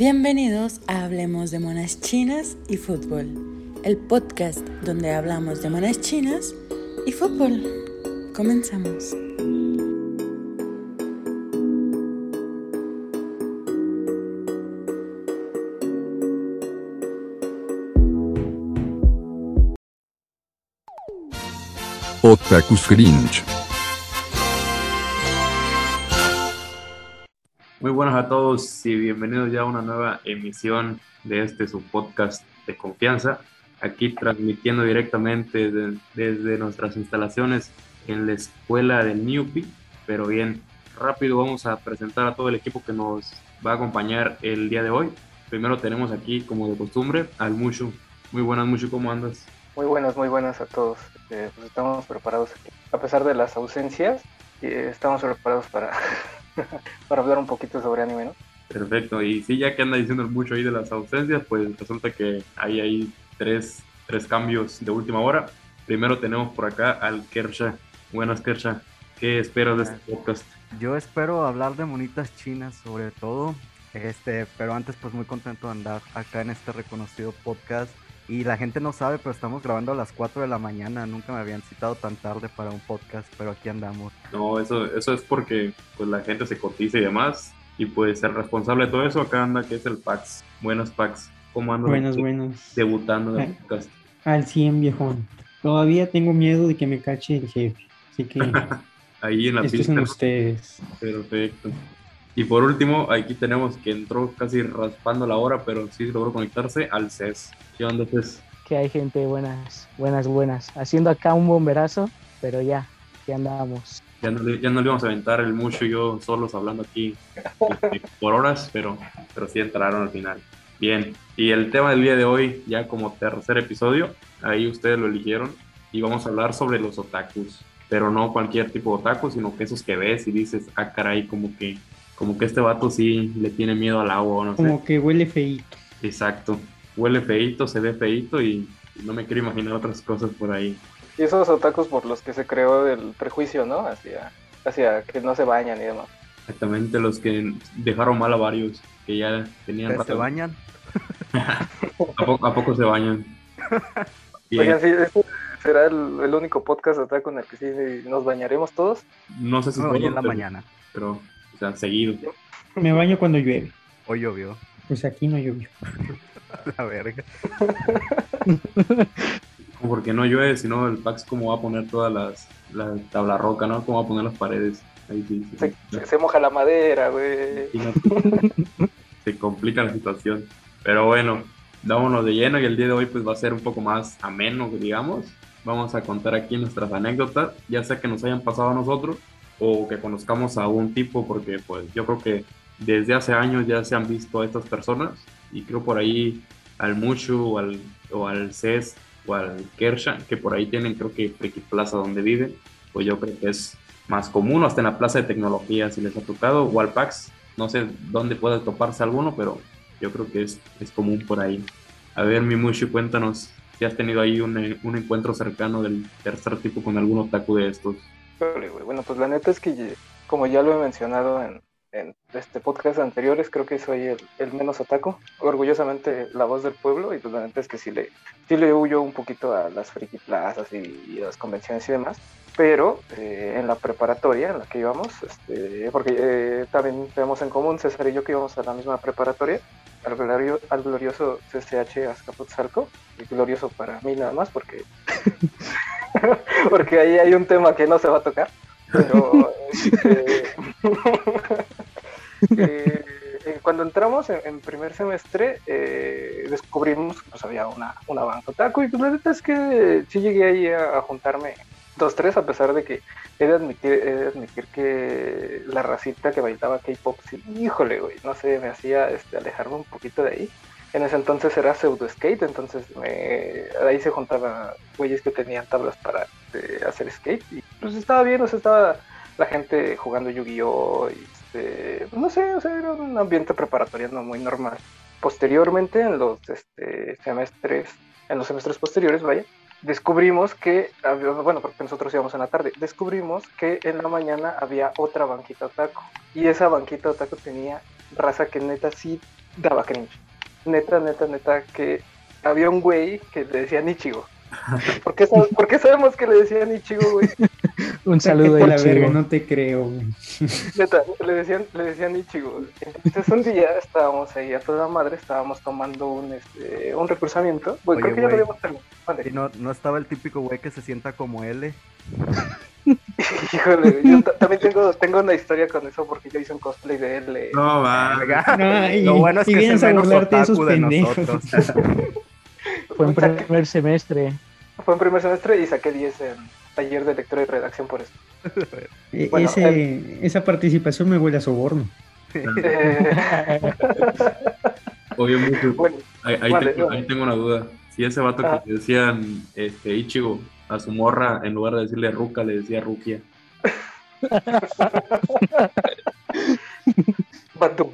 Bienvenidos a Hablemos de Monas Chinas y Fútbol, el podcast donde hablamos de monas chinas y fútbol. Comenzamos. Otakus Cringe. A todos y bienvenidos ya a una nueva emisión de este su podcast de confianza. Aquí transmitiendo directamente de- desde nuestras instalaciones en la escuela de Newpi. Pero bien, rápido vamos a presentar a todo el equipo que nos va a acompañar el día de hoy. Primero tenemos aquí, como de costumbre, al Mushu. Muy buenas, Mushu, ¿cómo andas? Muy buenas, muy buenas a todos. Eh, pues estamos preparados aquí. A pesar de las ausencias, eh, estamos preparados para, para hablar un poquito sobre anime, ¿no? Perfecto, y sí, ya que anda diciendo mucho ahí de las ausencias, pues resulta que hay ahí tres, tres cambios de última hora. Primero tenemos por acá al Kersha. Buenas, Kersha. ¿Qué esperas de este podcast? Yo espero hablar de monitas chinas sobre todo, este, pero antes pues muy contento de andar acá en este reconocido podcast y la gente no sabe, pero estamos grabando a las 4 de la mañana, nunca me habían citado tan tarde para un podcast, pero aquí andamos. No, eso, eso es porque pues, la gente se cotiza y demás. Y pues el responsable de todo eso acá anda, que es el Pax. Buenas, Pax. ¿Cómo andas? Buenas, buenas. Debutando en el Eh. podcast. Al 100, viejón. Todavía tengo miedo de que me cache el jefe. Así que Ahí en la estos pista. son ustedes. Perfecto. Y por último, aquí tenemos que entró casi raspando la hora, pero sí logró conectarse al CES. ¿Qué onda, CES? que hay gente buenas, buenas, buenas. Haciendo acá un bomberazo, pero ya, ya andamos. Ya no, le- ya no le íbamos a aventar el mucho y yo solos hablando aquí este, por horas, pero, pero sí entraron al final. Bien, y el tema del día de hoy, ya como tercer episodio, ahí ustedes lo eligieron, y vamos a hablar sobre los otakus, pero no cualquier tipo de otaku, sino que esos que ves y dices, ah, caray, como que, como que este vato sí le tiene miedo al agua, o no sé. Como que huele feíto. Exacto, huele feíto, se ve feíto y no me quiero imaginar otras cosas por ahí. Y esos otakus por los que se creó el prejuicio, ¿no? Hacia, hacia que no se bañan y demás. Exactamente los que dejaron mal a varios, que ya tenían ¿Ustedes ¿Se bañan? ¿A poco, a poco se bañan? Oigan, sí, este será el, el único podcast otaku en el que sí nos bañaremos todos. no sé si No, en la pero- mañana. Pero, sea, seguido. Me baño cuando llueve. Hoy llovió, Pues aquí no llovió. la verga. Porque no llueve, sino el Pax cómo va a poner todas las, la tabla roca, ¿no? Cómo va a poner las paredes. Ahí sí, sí, Se, sí. se- se moja la madera, güey. se complica la situación. Pero bueno, dámonos de lleno y el día de hoy pues va a ser un poco más ameno, digamos. Vamos a contar aquí nuestras anécdotas, ya sea que nos hayan pasado a nosotros o que conozcamos a un tipo, porque pues yo creo que desde hace años ya se han visto a estas personas y creo por ahí al Mushu o al, o al CES o al Kersha, que por ahí tienen creo que Friki Plaza donde viven, pues yo creo que es más común, hasta en la plaza de tecnología si les ha tocado, o al PAX, no sé dónde puede toparse alguno, pero yo creo que es, es común por ahí. A ver, mi Mushu, cuéntanos si has tenido ahí un, un encuentro cercano del tercer tipo con algún otaku de estos. Bueno, pues la neta es que, como ya lo he mencionado en, en este podcast anteriores, creo que soy el, menos otaku. Orgullosamente la voz del pueblo, y pues la neta es que sí le, sí le huyo un poquito a las friki plazas y, y a las convenciones y demás. Pero eh, en la preparatoria en la que íbamos, este, porque eh, también tenemos en común César y yo que íbamos a la misma preparatoria, al, glorio- al glorioso CCH Azcapotzalco, y glorioso para mí nada más, porque porque ahí hay un tema que no se va a tocar. Pero este, eh, eh, cuando entramos en, primer semestre, eh, descubrimos que pues, había una, una banca otaku. Y pues la neta es que sí llegué ahí a, a juntarme dos, tres, a pesar de que he de admitir, he de admitir que la racita que bailaba K-pop, sí, híjole, güey, no sé, me hacía este, alejarme un poquito de ahí. En ese entonces era pseudo skate, entonces me- ahí se juntaban güeyes que tenían tablas para este, hacer skate y pues estaba bien, o sea, estaba la gente jugando Yu-Gi-Oh! y este, no sé, o sea, era un ambiente preparatoriano muy normal. Posteriormente, en los este, semestres, en los semestres posteriores, vaya, descubrimos que, bueno, porque nosotros íbamos en la tarde, descubrimos que en la mañana había otra banquita otaku y esa banquita otaku tenía raza que neta sí daba cringe. Neta, neta, neta, que había un güey que le decía Ichigo. ¿Por qué, sab- por qué sabemos que le decían Ichigo, güey? Un saludo a la verga, no te creo, güey. Neta, le decían, le decían Ichigo. Entonces un día estábamos ahí a toda madre, estábamos tomando un, este, un recursamiento. Güey, Oye, creo que ya lo güey. habíamos terminado. Mande. Y no, no estaba el típico güey que se sienta como L. Híjole, yo ta- también tengo, tengo una historia con eso porque yo hice un cosplay de él. eh. No, va. No, y, Lo bueno es que es vienes a burlarte de esos pendejos. Fue en primer semestre. Fue en primer semestre y saqué 10 en taller de lectura y redacción por eso. E- Bueno, ese, esa participación me huele a soborno. Eh, Oye, mucho. bueno, Ahí, ahí Vale, tengo, vale. ahí tengo una duda. Si ese vato Ah. que le decían este, Ichigo a su morra, en lugar de decirle Ruka, le decía Rukia. Batum.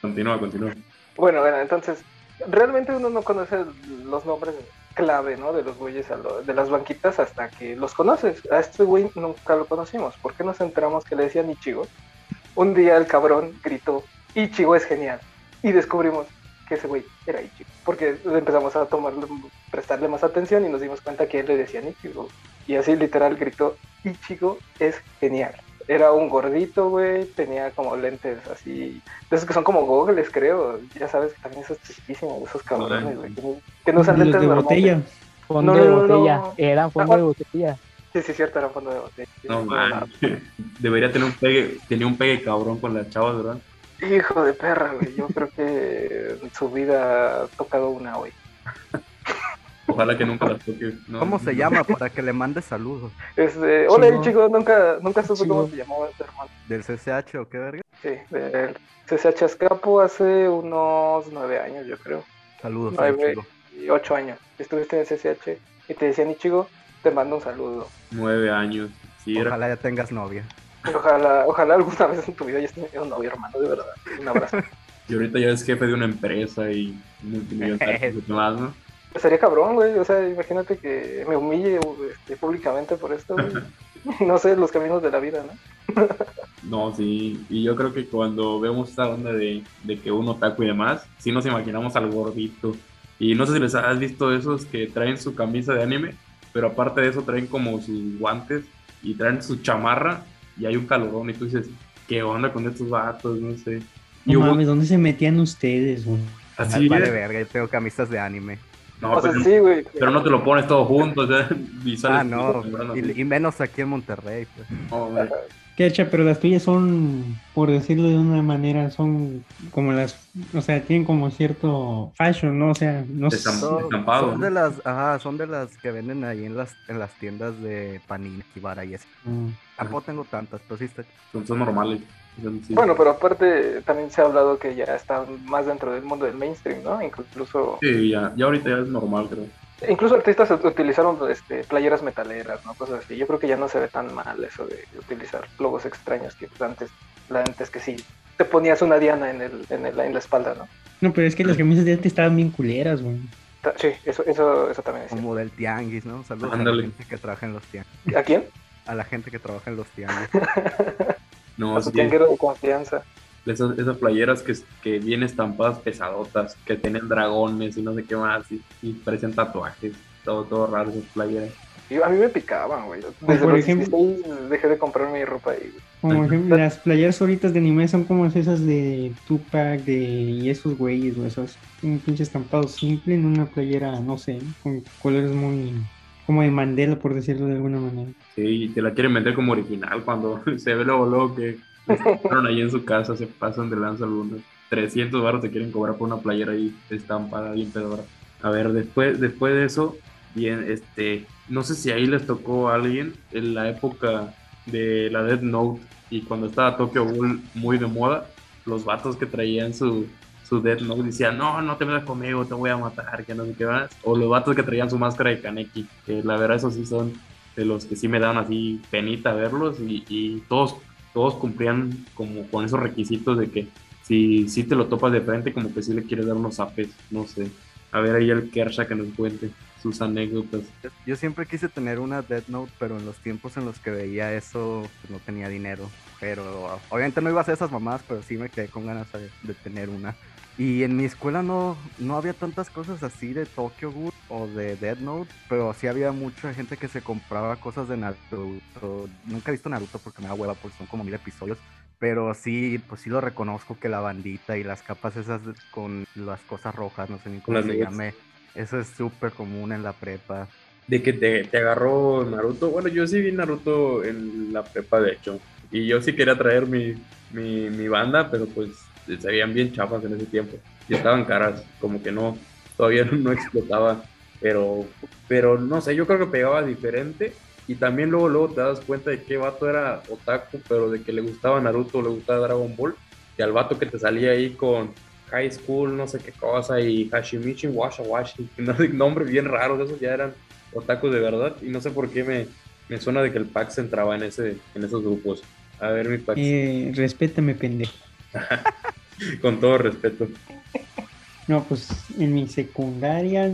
Continúa, continúa. Bueno, bueno, entonces, realmente uno no conoce los nombres clave, ¿no? De los güeyes, a lo- de las banquitas hasta que los conoces. A este güey nunca lo conocimos. ¿Por qué nos enteramos que le decían Ichigo? Un día el cabrón gritó, Ichigo es genial. Y descubrimos que ese güey era Ichigo. Porque empezamos a tomarle, prestarle más atención y nos dimos cuenta que él le decían Ichigo. Y así literal gritó, Ichigo es genial. Era un gordito, güey, tenía como lentes así, de esos que son como goggles, creo. Ya sabes que también esos chiquísimos, esos cabrones, güey, que, no- que no usan lentes de normales. botella. Fondo No, de no, no, botella. no. Eran fondo de botella. Sí, sí, cierto, era fondo de botella. No, man. Debería tener un pegue, tenía un pegue cabrón con las chavas, ¿verdad? Hijo de perra, güey. Yo creo que en su vida ha tocado una, güey. Ojalá que nunca las toque. No, ¿Cómo se no. llama? Para que le mande saludos. Este, hola, Chico. chico, nunca, nunca supe cómo se llamaba este hermano. ¿Del CCH o qué verga? Sí, del CCH Escapo hace unos nueve años, yo creo. Saludos, chico. Y ocho años. Estuviste en el CCH y te decían Ichigo, te mando un saludo. Nueve años. Sí, era. Ojalá ya tengas novia. Y ojalá, ojalá alguna vez en tu vida hayas tenido un novio, hermano, de verdad. Un abrazo. Y ahorita ya es jefe de una empresa y multimillonario y demás, ¿no? Sería cabrón, güey. O sea, imagínate que me humille este, públicamente por esto, güey. No sé, los caminos de la vida, ¿no? No, sí. Y yo creo que cuando vemos esta onda de, de que un otaku y demás, sí nos imaginamos al gordito. Y no sé si les has visto esos que traen su camisa de anime, pero aparte de eso traen como sus guantes y traen su chamarra y hay un calorón y tú dices, ¿qué onda con estos vatos? No sé. Y No hubo- mames, ¿dónde se metían ustedes, así Ay, vale verga, yo tengo camisas de anime. No, o sea, pero, sí, güey. pero no te lo pones todo junto, o sea, y sales Ah, no. Y, y menos aquí en Monterrey. pues. No, pero las tuyas son, por decirlo de una manera, son como las, o sea, tienen como cierto fashion, ¿no? O sea, no Son, estampado, son ¿no? de las, ajá, son de las que venden ahí en las, en las tiendas de Panini, Kibara y así. Mm. Tampoco tengo tantas, pero sí está. Son, son normales. Sí. Bueno, pero aparte también se ha hablado que ya está más dentro del mundo del mainstream, ¿no? Incluso, Sí, ya, ya ahorita ya es normal, creo. incluso artistas utilizaron este, playeras metaleras, ¿no? Cosas así. Yo creo que ya no se ve tan mal eso de utilizar logos extraños que antes, antes que sí te ponías una diana en, el, en, el- en la espalda, ¿no? No, pero es que las camisas de antes estaban bien culeras, güey. Sí, eso, eso, eso también es. Como del tianguis, ¿no? Saludos a Ándale. la gente que trabaja en los tianguis. ¿A quién? A la gente que trabaja en los tianguis. No, A su sí, tianguero de confianza. esas, esas playeras que, que vienen estampadas pesadotas, que tienen dragones y no sé qué más, y, y parecen tatuajes, todo, todo raro esas playeras. Y a mí me picaban, güey. Desde por los ejemplo- 16 dejé de comprar mi ropa ahí, güey. Como ejemplo, las playeras ahoritas de anime son como esas de Tupac, de y esos güeyes, güey, esos un pinche estampado simple en una playera, no sé, con colores muy como de Mandela, por decirlo de alguna manera. Sí, y te la quieren vender como original cuando se ve luego, luego que fueron ahí en su casa, se pasan de lanza algunos. 300 baros te quieren cobrar por una playera ahí estampada bien pedora. A ver, después, después de eso, bien, este, no sé si ahí les tocó a alguien en la época de la Death Note y cuando estaba Tokyo Ghoul muy de moda, los vatos que traían su, su Death Note decían, no, no te metas conmigo, te voy a matar, que no sé qué más. O los vatos que traían su máscara de Kaneki, que la verdad esos sí son de los que sí me dan así penita verlos y, y todos, todos cumplían como con esos requisitos de que si, si te lo topas de frente como que sí le quieres dar unos zapes, no sé. A ver ahí el Kersha que nos cuente sus anécdotas. Yo siempre quise tener una Death Note, pero en los tiempos en los que veía eso, pues no tenía dinero. Pero obviamente no iba a hacer esas mamás, pero sí me quedé con ganas de, de tener una. Y en mi escuela no, no había tantas cosas así de Tokyo Ghoul o de Dead Note, pero sí había mucha gente que se compraba cosas de Naruto. Nunca he visto Naruto porque me da hueva porque son como mil episodios, pero sí, pues sí lo reconozco que la bandita y las capas esas con las cosas rojas, no sé ni cómo las se nubes. llame, eso es súper común en la prepa. De que te, te agarró Naruto. Bueno, yo sí vi Naruto en la prepa, de hecho. Y yo sí quería traer mi, mi, mi banda, pero pues se veían bien chafas en ese tiempo. Y estaban caras, como que no, todavía no explotaba. Pero, pero no sé, yo creo que pegaba diferente. Y también luego, luego te das cuenta de qué vato era otaku, pero de que le gustaba Naruto, le gustaba Dragon Ball. Y al vato que te salía ahí con High School, no sé qué cosa, y Hashimichi Washa Washi, no sé, nombres bien raros, esos ya eran otakus de verdad. Y no sé por qué me, me suena de que el Pax entraba en, ese, en esos grupos. A ver, mi Pax, Eh, respétame, pendejo. con todo respeto. No, pues en mi secundaria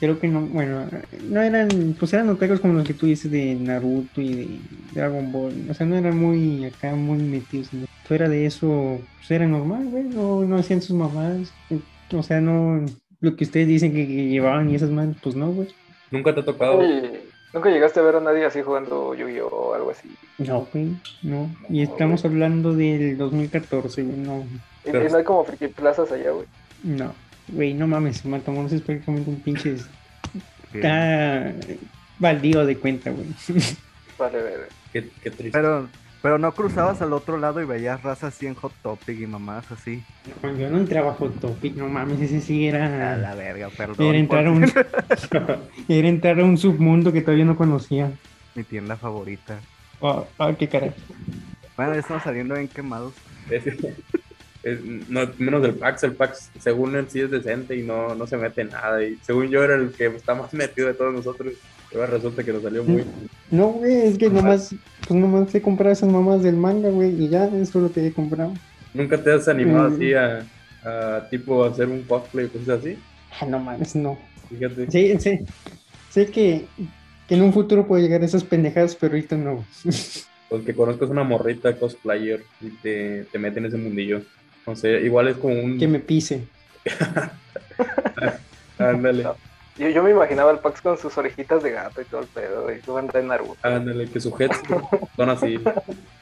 creo que no, bueno, no eran, pues eran otakus como los que tú dices de Naruto y de Dragon Ball, o sea, no eran muy acá, muy metidos. eso. Fuera de eso, pues era normal, güey, no, no hacían sus mamás, o sea, no, lo que ustedes dicen que, que llevaban y esas manos, pues no, güey. ¿Nunca te ha tocado? Oye, ¿Nunca llegaste a ver a nadie así jugando Yu-Gi-Oh o algo así? No, güey, no, y estamos hablando del 2014, güey, no, Y, Pero- no hay como friki plazas allá, güey. no, güey, no mames, Matamoros es prácticamente un pinche, está baldío de cuenta, güey. Vale, vale. Qué, qué triste. Pero, pero no cruzabas al otro lado y veías raza así en Hot Topic y mamás así. No, yo no entraba a Hot Topic, no mames, ese sí A era. la verga, perdón. Era entrar a un, era entrar a un submundo que todavía no conocía. Mi tienda favorita. Ah, ah, qué caray. Bueno, ya estamos saliendo bien quemados. Es- es- no, menos del Pax, el Pax, según él sí es decente y no, no se mete en nada. Y según yo era el que está más metido de todos nosotros. Ahora resulta que nos salió muy. No, güey, es que nomás, pues nomás he comprado esas mamás del manga, güey, y ya, eso es lo que he comprado. ¿Nunca te has animado Mm. así a, a tipo hacer un cosplay o cosas así? Ah, no mames, no. Fíjate. Sí, sí. Sé que, que en un futuro puedo llegar a esas pendejadas, pero ahorita no. Pues que conozcas una morrita cosplayer y te, te mete en ese mundillo. No sé, igual es como un. Que me pise. Ándale, Yo, yo me imaginaba al Pax con sus orejitas de gato y todo el pedo, y tú andas en Naruto. ándale, que sujetos son así.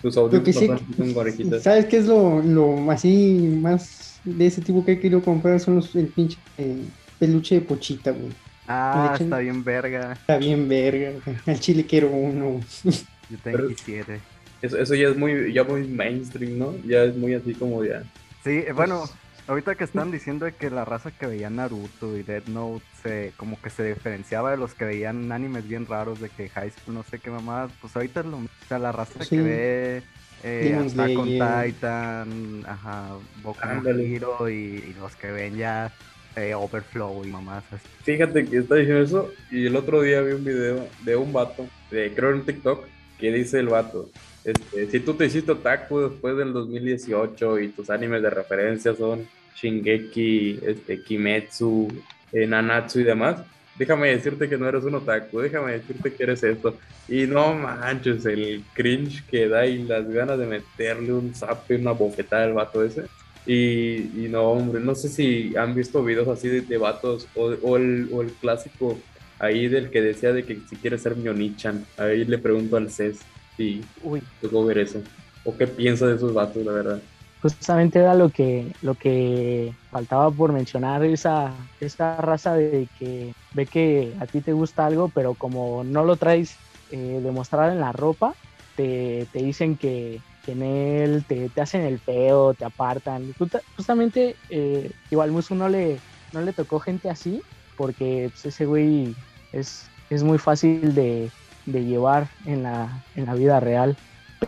Que audífonos sí, son con orejitas. ¿sabes qué es lo, lo así más de ese tipo que he querido comprar? Son los, el pinche eh, peluche de pochita, güey. Ah, está bien verga. Está bien verga. Al chile quiero uno. Yo también Pero- quisiera. Eso, eso ya es muy, ya muy mainstream, ¿no? Ya es muy así como ya. Sí, eh, bueno, ahorita que están diciendo de que la raza que veía Naruto y Death Note se, como que se diferenciaba de los que veían animes bien raros de que High School no sé qué mamás, pues ahorita es lo mismo. O sea, la raza Sí. que ve eh, Demon Attack on Slayer. Titan, ajá, Boku no. Hero y, y los que ven ya eh, Overflow y mamás así. Fíjate que está diciendo eso y el otro día vi un video de un vato, de, creo en TikTok, que dice el vato, este, si tú te hiciste otaku después del 2018 y tus animes de referencia son Shingeki, este, Kimetsu, eh, Nanatsu y demás, déjame decirte que no eres un otaku, déjame decirte que eres esto. Y no manches, el cringe que da y las ganas de meterle un zape, una bofetada al vato ese. Y, y no, hombre, no sé si han visto videos así de, de vatos o, o el, o el clásico ahí del que decía de que si quiere ser Mionichan. Ahí le pregunto al CES si Uy, tocó ver eso. O qué piensa de esos vatos, la verdad. justamente era lo que, lo que faltaba por mencionar, esa, esa raza de que ve que a ti te gusta algo, pero como no lo traes eh, demostrar en la ropa, te, te dicen que, que en él te, te hacen el feo, te apartan. Justa- Justamente, eh, igual Musu no le, no le tocó gente así, porque pues, ese güey es, es muy fácil de, de llevar en la, en la vida real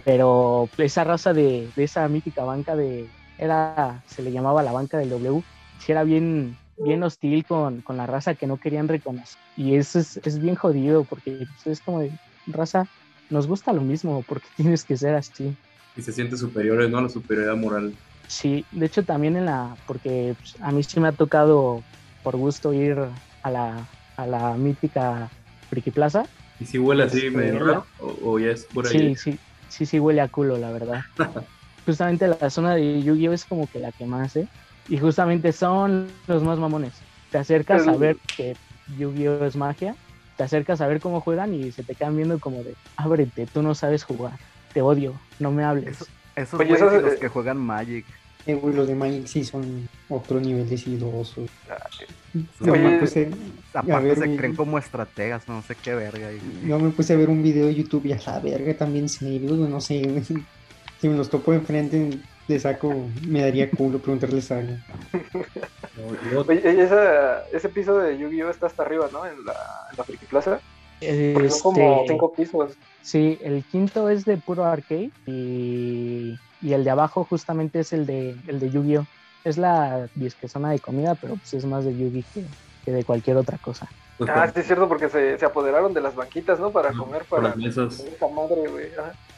pero esa raza de, de esa mítica banca de era se le llamaba la banca del W sí era bien bien hostil con, con la raza que no querían reconocer y eso es, es bien jodido porque pues, es como de raza nos gusta lo mismo porque tienes que ser así Y se siente superiores, ¿no? La superioridad moral. sí de hecho también en la porque pues, a mí sí me ha tocado por gusto ir a la a la mítica Friki Plaza. ¿Y si huele así Este, medio raro? ¿O, o ya es pura Sí, sí, sí, sí huele a culo, la verdad. justamente la zona de Yu-Gi-Oh es como que la que más, ¿eh? Y justamente son los más mamones. Te acercas a ver que Yu-Gi-Oh es magia, te acercas a ver cómo juegan y se te quedan viendo como de, ábrete, tú no sabes jugar, te odio, no me hables. Eso- Esos Oye, esos, y los eh, que juegan Magic. Eh, güey, los de Magic sí son otro nivel decidosos. Oye, Yo me puse, a Aparte ver, se creen como estrategas, no sé qué verga. y- yo me puse a ver un video de YouTube y a la verga también serios, güey, no sé. Si me los topo enfrente, le saco, me daría culo preguntarles algo. Oye, esa- ese piso de Yu-Gi-Oh está hasta arriba, ¿no? En la, en la Friki Plaza. Son como Este, cinco pisos. Sí, el quinto es de puro arcade y, y el de abajo justamente es el de, el de Yu-Gi-Oh. Es la disque zona de comida, pero pues es más de Yu-Gi que, que de cualquier otra cosa. Ah, sí, es cierto, porque se, se apoderaron de las banquitas, ¿no? Para No, comer, para. las mesas. Esa madre, güey.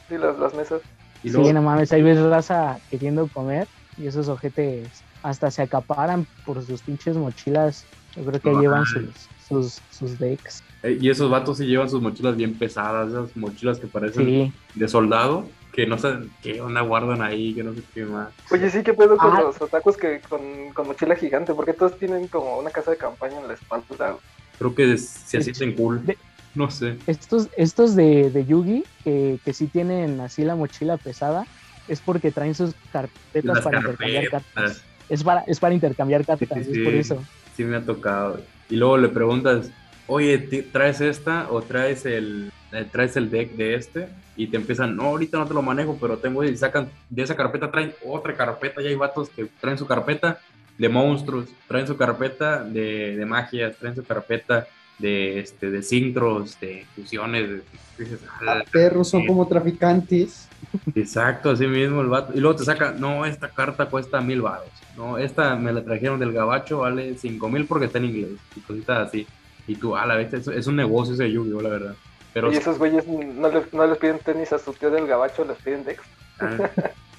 Sí, las, las mesas. Y luego, Sí, no mames, ahí ves raza queriendo comer y esos ojetes hasta se acaparan por sus pinches mochilas. Yo creo que ahí llevan sus, sus, sus decks. eh, y esos vatos sí llevan sus mochilas bien pesadas, esas mochilas que parecen Sí, de soldado, que no sé qué onda guardan ahí, que no sé qué más. Oye, sí, ¿qué pedo con Ah. los otakus que con, con mochila gigante? Porque todos tienen como una casa de campaña en la espalda. Creo que se sienten cool. De- No sé. estos, estos de, de Yugi, que, que sí tienen así la mochila pesada, es porque traen sus carpetas Las para intercambiar cartas. Es para, es para intercambiar cartas, Sí, sí, es por sí. eso. Sí me ha tocado. Y luego le preguntas, oye, ¿ti- ¿traes esta o traes el, traes el deck de este? Y te empiezan, no, ahorita no te lo manejo, pero tengo, y sacan de esa carpeta, traen otra carpeta, y hay vatos que traen su carpeta de monstruos, traen su carpeta de, de magias, traen su carpeta de, este, de sincros, de fusiones. de- dices, "Ah, Ah, perros son como traficantes. Exacto, así mismo el vato. Y luego te saca, no, esta carta cuesta mil baros. No, esta me la trajeron del gabacho, vale cinco mil porque está en inglés. Y cositas así. Y tú, a la vez, es, es un negocio ese Yu-Gi-Oh, la verdad. Pero Y esos güeyes no les, no les piden tenis a su tío del gabacho, les piden Dex. ah,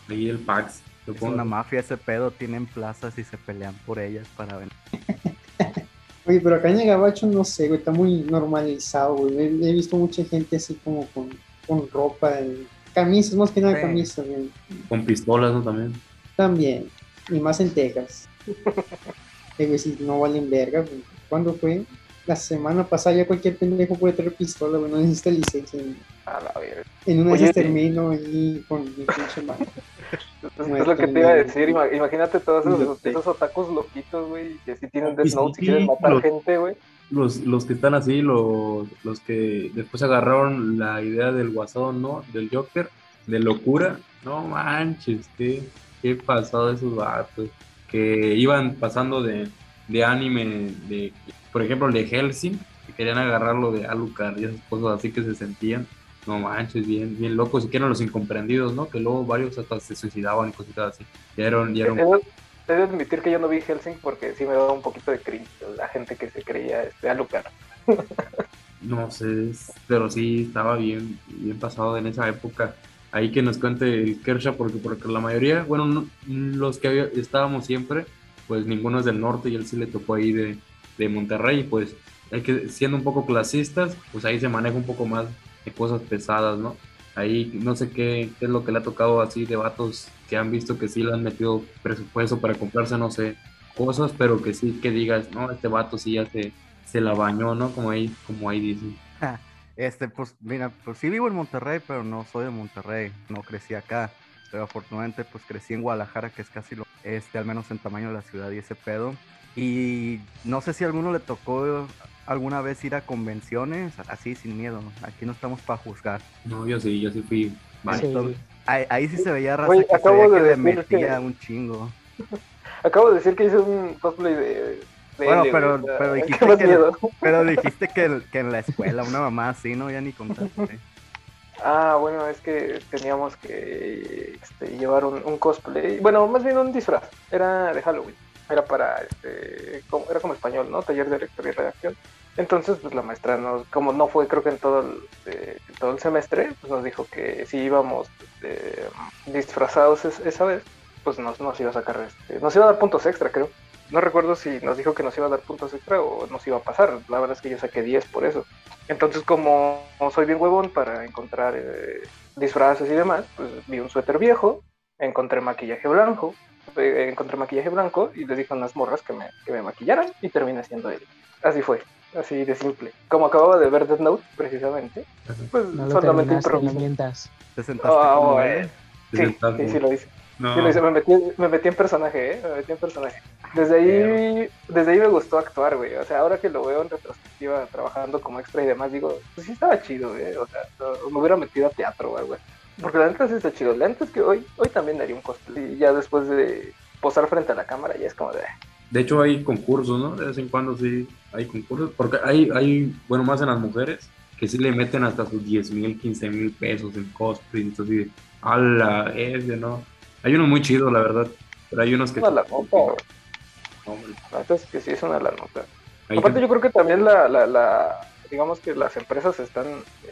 ahí el Pax. Es una mafia ese pedo, tienen plazas y se pelean por ellas para vender. Oye, pero acá en el gabacho no sé, güey, está muy normalizado, güey. He, he visto mucha gente así como con, con ropa, en- camisas, más que nada Sí. camisas, güey. Con pistolas, ¿no? También. También, y más en Texas. Eh, güey, si no valen verga, güey. ¿Cuándo fue? La semana pasada ya cualquier pendejo puede traer pistola, güey, no necesita licencia. A la verga. en una Oye, vez termino ahí con mi pinche mano. Es, lo que te iba a decir. ima- Imagínate todos esos, esos otakus loquitos, güey, que sí tienen Death Note sí, y quieren matar los- gente, güey. Los, los que están así, los, los que después agarraron la idea del guasón, ¿no? Del Joker, de locura. No manches, qué, qué pasado esos vatos. Que iban pasando de, de anime, de, por ejemplo, el de Helsing, que querían agarrarlo de Alucard y esas cosas así que se sentían. No manches, bien, bien locos, y que eran los incomprendidos, ¿no? Que luego varios hasta se suicidaban y cositas así. Ya eran, ya eran He de- admitir que yo no vi Helsing porque sí me daba un poquito de cringe la gente que se creía este, Alucard. No sé, pero sí estaba bien, bien pasado en esa época. Ahí que nos cuente el Kershaw, porque, porque la mayoría, bueno, no- los que había- estábamos siempre, pues ninguno es del norte y él sí le tocó ahí de, de Monterrey. Pues hay que, siendo un poco clasistas, pues ahí se maneja un poco más de cosas pesadas, ¿no? Ahí no sé qué, qué es lo que le ha tocado así de vatos que han visto que sí le han metido presupuesto para comprarse, no sé, cosas, pero que sí que digas, no, este vato sí ya se, se la bañó, ¿no? Como ahí, como ahí dicen. Este, pues mira, pues sí vivo en Monterrey, pero no soy de Monterrey, no crecí acá. Pero afortunadamente pues crecí en Guadalajara, que es casi lo, este, al menos en tamaño de la ciudad y ese pedo. Y no sé si a alguno le tocó alguna vez ir a convenciones, así sin miedo. Aquí no estamos para juzgar. No, yo sí, yo sí fui. Vale. Sí. Ahí, ahí sí se veía raza Güey, que, se acabo veía de que le decir metía que- un chingo. Acabo de decir que hice un cosplay de. de Bueno, L, pero- pero ¿qué dijiste que- miedo? Pero dijiste que, que en la escuela, una mamá así, ¿no? Ya ni contaste. Ah, bueno, es que teníamos que este, llevar un, un cosplay, bueno, más bien un disfraz, era de Halloween, era para, este, era como español, ¿no? Taller de lectura y redacción. Entonces, pues la maestra nos, como no fue creo que en todo el, eh, todo el semestre, pues nos dijo que si íbamos este, disfrazados es- esa vez, pues nos, nos iba a sacar, este, nos iba a dar puntos extra, creo. no recuerdo si nos dijo que nos iba a dar puntos extra o nos iba a pasar. La verdad es que yo saqué 10 por eso. Entonces, como soy bien huevón para encontrar eh, disfraces y demás, pues vi un suéter viejo, encontré maquillaje blanco, eh, encontré maquillaje blanco y le dije a unas morras que me, que me maquillaran y terminé siendo él. Así fue, así de simple. Como acababa de ver Death Note, precisamente, pues No lo solamente improvisé. ¿Te sentaste como él? Te Sí, sentaste. sí, sí lo hice. No, Sí, lo hice, me metí, me metí en personaje, ¿eh? Me metí en personaje. Desde ahí, desde ahí me gustó actuar, güey. O sea, ahora que lo veo en retrospectiva, trabajando como extra y demás, digo, pues sí estaba chido, güey. O sea, me hubiera metido a teatro, güey, güey. Porque la neta sí está chido. La neta es que hoy, hoy también daría un cosplay. Y ya después de posar frente a la cámara, ya es como de... De hecho hay concursos, ¿no? De vez en cuando sí hay concursos, porque hay, hay bueno, más en las mujeres, que sí le meten hasta sus 10 mil, 15 mil pesos en cosplay, entonces sí, a la ese, ¿no? Hay unos muy chidos, la verdad, pero hay unos que... Una la nota, que sí es una la nota. Aparte que- yo creo que también la, la, la, digamos que las empresas están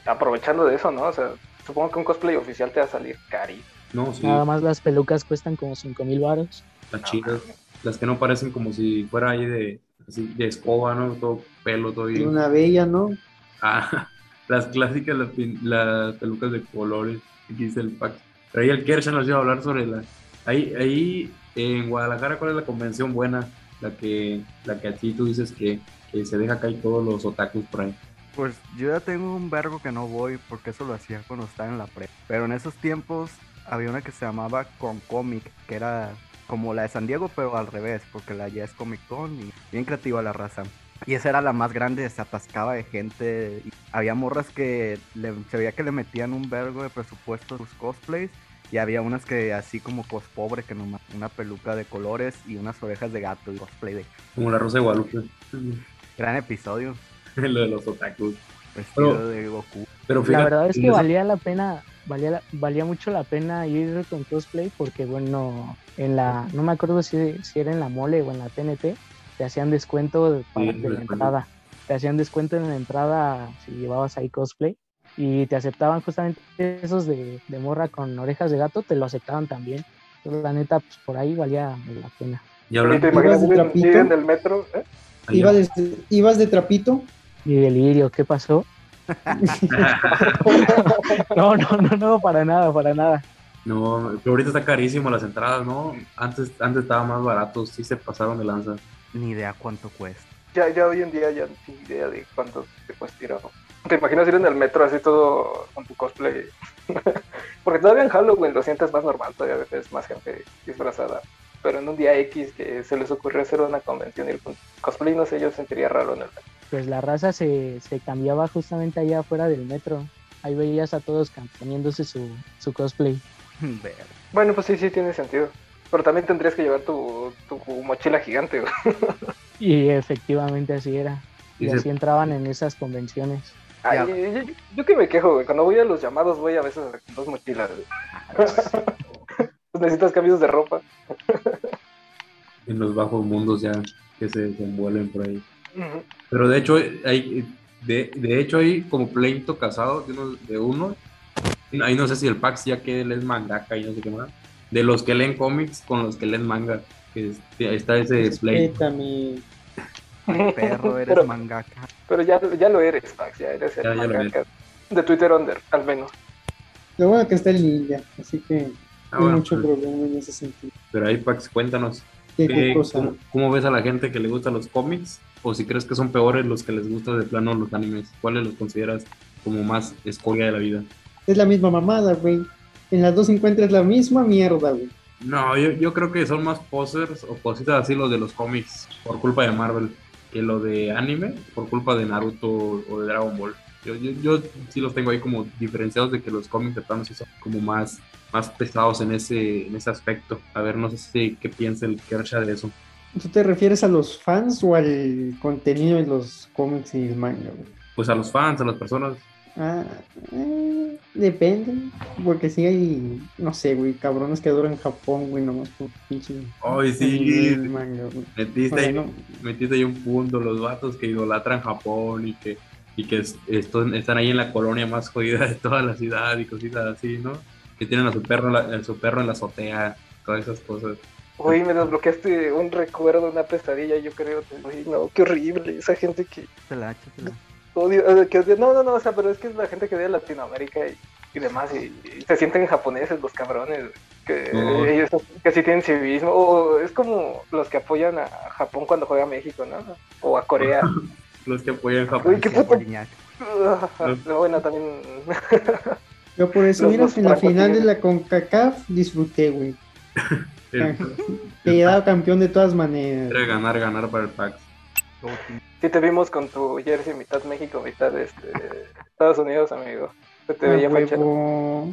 aprovechando de eso, ¿no? O sea, supongo que un cosplay oficial te va a salir cari. No, sí, Nada más las pelucas cuestan como 5 mil baros. las chidas, las que no parecen como si fuera ahí de, así, de escoba, ¿no? Todo pelo, todo Y bien. una bella, ¿no? Ah, las clásicas, las, pin- las pelucas de colores, aquí dice el pack. Pero ahí el Kershan nos iba a hablar sobre la... Ahí, ahí en Guadalajara, ¿cuál es la convención buena? La que, la que así tú dices que, que se deja caer todos los otakus por ahí. Pues yo ya tengo un vergo que no voy porque eso lo hacía cuando estaba en la pre. Pero en esos tiempos había una que se llamaba Con Comic, que era como la de San Diego, pero al revés, porque la ya es Comic Con y bien creativa la raza. Y esa era la más grande, se atascaba de gente. y había morras que le- se veía que le metían un vergo de presupuesto a sus cosplays. Y había unas que así como cos pobre, que nomás una peluca de colores y unas orejas de gato y cosplay de Como la Rosa de Guadalupe. gran episodio. Lo de los otakus. Pero- de Goku. Pero La verdad es que valía la pena, valía, la- valía mucho la pena ir con cosplay porque bueno, en la, no me acuerdo si, si era en la mole o en la TNT, te hacían descuento de, para- Sí, de la descuento. entrada. Te hacían descuento en la entrada si llevabas ahí cosplay y te aceptaban justamente esos de, de morra con orejas de gato, te lo aceptaban también. Entonces, la neta, pues por ahí valía la pena. Y hablando, imaginas de trapito? en el metro, ¿eh? De- ibas de trapito. Y delirio, ¿qué pasó? No, no, no, no, para nada, para nada. no, pero ahorita está carísimo las entradas, ¿no? Antes, antes estaba más barato, sí se pasaron de lanza. Ni idea cuánto cuesta. Ya, ya hoy en día ya sin idea de cuánto te cuesta ir a... ¿Te imaginas ir en el metro así todo con tu cosplay? Porque todavía en Halloween lo sientes más normal, todavía ves más gente disfrazada. Pero en un día X que se les ocurrió hacer una convención y con cosplay, no sé, yo sentiría raro en el metro. Pues la raza se, se cambiaba justamente allá afuera del metro. Ahí veías a todos poniéndose su, su cosplay. Ver. Bueno, pues sí, sí tiene sentido. Pero también tendrías que llevar tu, tu mochila gigante. güey. Y efectivamente así era. Y así entraban en esas convenciones. Ay, yo, yo- yo que me quejo, güey. Cuando voy a los llamados voy a veces con dos mochilas. güey. Pues necesitas cambios de ropa. En los bajos mundos ya que se desenvuelven por ahí. Pero de hecho hay, de, de hecho hay como pleito casado de uno, de uno. Ahí no sé si el Pax ya que él es mangaka y no sé qué más. De los que leen cómics con los que leen manga. Que es- ahí está ese pleito. Respétame. Perro, eres Pero- mangaka. Pero ya, ya lo eres, Max. Ya eres el Ya, mangaka de Twitter Under, al menos. Lo bueno que está el ninja, así que Ah, no hay bueno, mucho pues, problema en ese sentido. pero ahí Pax, cuéntanos. ¿Qué, ¿qué- cosa? cómo, cómo ves a la gente que le gusta los cómics? O si crees que son peores los que les gusta de plano los animes. ¿Cuáles los consideras como más escoria de la vida? Es la misma mamada, güey. En las dos encuentras la misma mierda, güey. No, yo, yo creo que son más posers o cositas así los de los cómics por culpa de Marvel que lo de anime por culpa de Naruto o de Dragon Ball. Yo, yo, yo sí los tengo ahí como diferenciados de que los cómics de plano sí son como más, más pesados en ese, en ese aspecto. A ver, no sé si qué piensa el Kersha de eso. ¿Tú te refieres a los fans o al contenido de los cómics y el manga, güey? Pues a los fans, a las personas. Ah, eh, depende, porque sí hay, no sé, güey, cabrones que adoran Japón, güey, nomás por pinche Ay, sí, manga, güey. metiste ahí, metiste ahí un punto, los vatos que idolatran Japón y que, y que es- están ahí en la colonia más jodida de toda la ciudad y cositas así, ¿no? Que tienen a su perro, la- a su perro en la azotea, todas esas cosas. Uy, me desbloqueaste un recuerdo, una pesadilla, yo creo. Uy, no, qué horrible. Esa gente que Échatela, échatela. odio, eh, que odia- no, no, no, o sea, pero es que es la gente que odia Latinoamérica y, y demás, y, y se sienten japoneses los cabrones, que No. ellos que sí tienen civismo, o, es como los que apoyan a Japón cuando juega a México, ¿no? O a Corea. Los que apoyan Japón. Uy, qué puto. Oriñac. bueno, también. Yo por eso, mira, en la final de la CONCACAF disfruté, güey. El- Quedaba campeón de todas maneras. Era ganar, ganar para el PAX. Sí te vimos con tu jersey mitad México, mitad este, Estados Unidos, amigo. Se te Ah, veía huevo.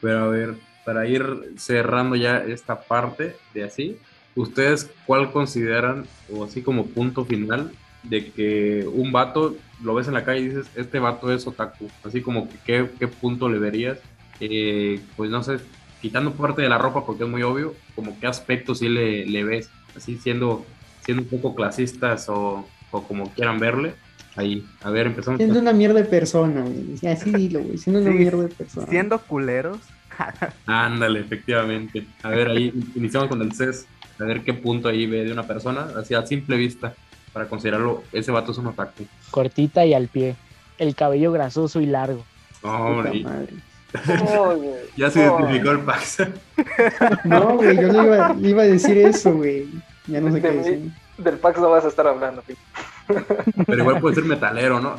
Pero a ver, para ir cerrando ya esta parte de así, ¿ustedes cuál consideran, o así como punto final, de que un vato lo ves en la calle y dices, este vato es otaku? Así como que qué, qué punto le verías, Eh, pues no sé, quitando parte de la ropa porque es muy obvio, como qué aspecto sí le, le ves, así siendo, siendo un poco clasistas o, o como quieran verle. Ahí, a ver, empezamos. Siendo una mierda de persona, güey. Así dilo, güey. Siendo una Sí, mierda de persona. Siendo culeros, Ándale, efectivamente. A ver, ahí iniciamos con el CES. A ver qué punto ahí ve de una persona, así a simple vista, para considerarlo, ese vato es un otaku. Cortita y al pie. El cabello grasoso y largo. No, Puta madre. Güey. ya se identificó el Pax. No, güey, yo le iba, le iba a decir eso, güey. Ya no sé qué mí. decir. Del Pax no vas a estar hablando, pi. Pero igual puede ser metalero, ¿no?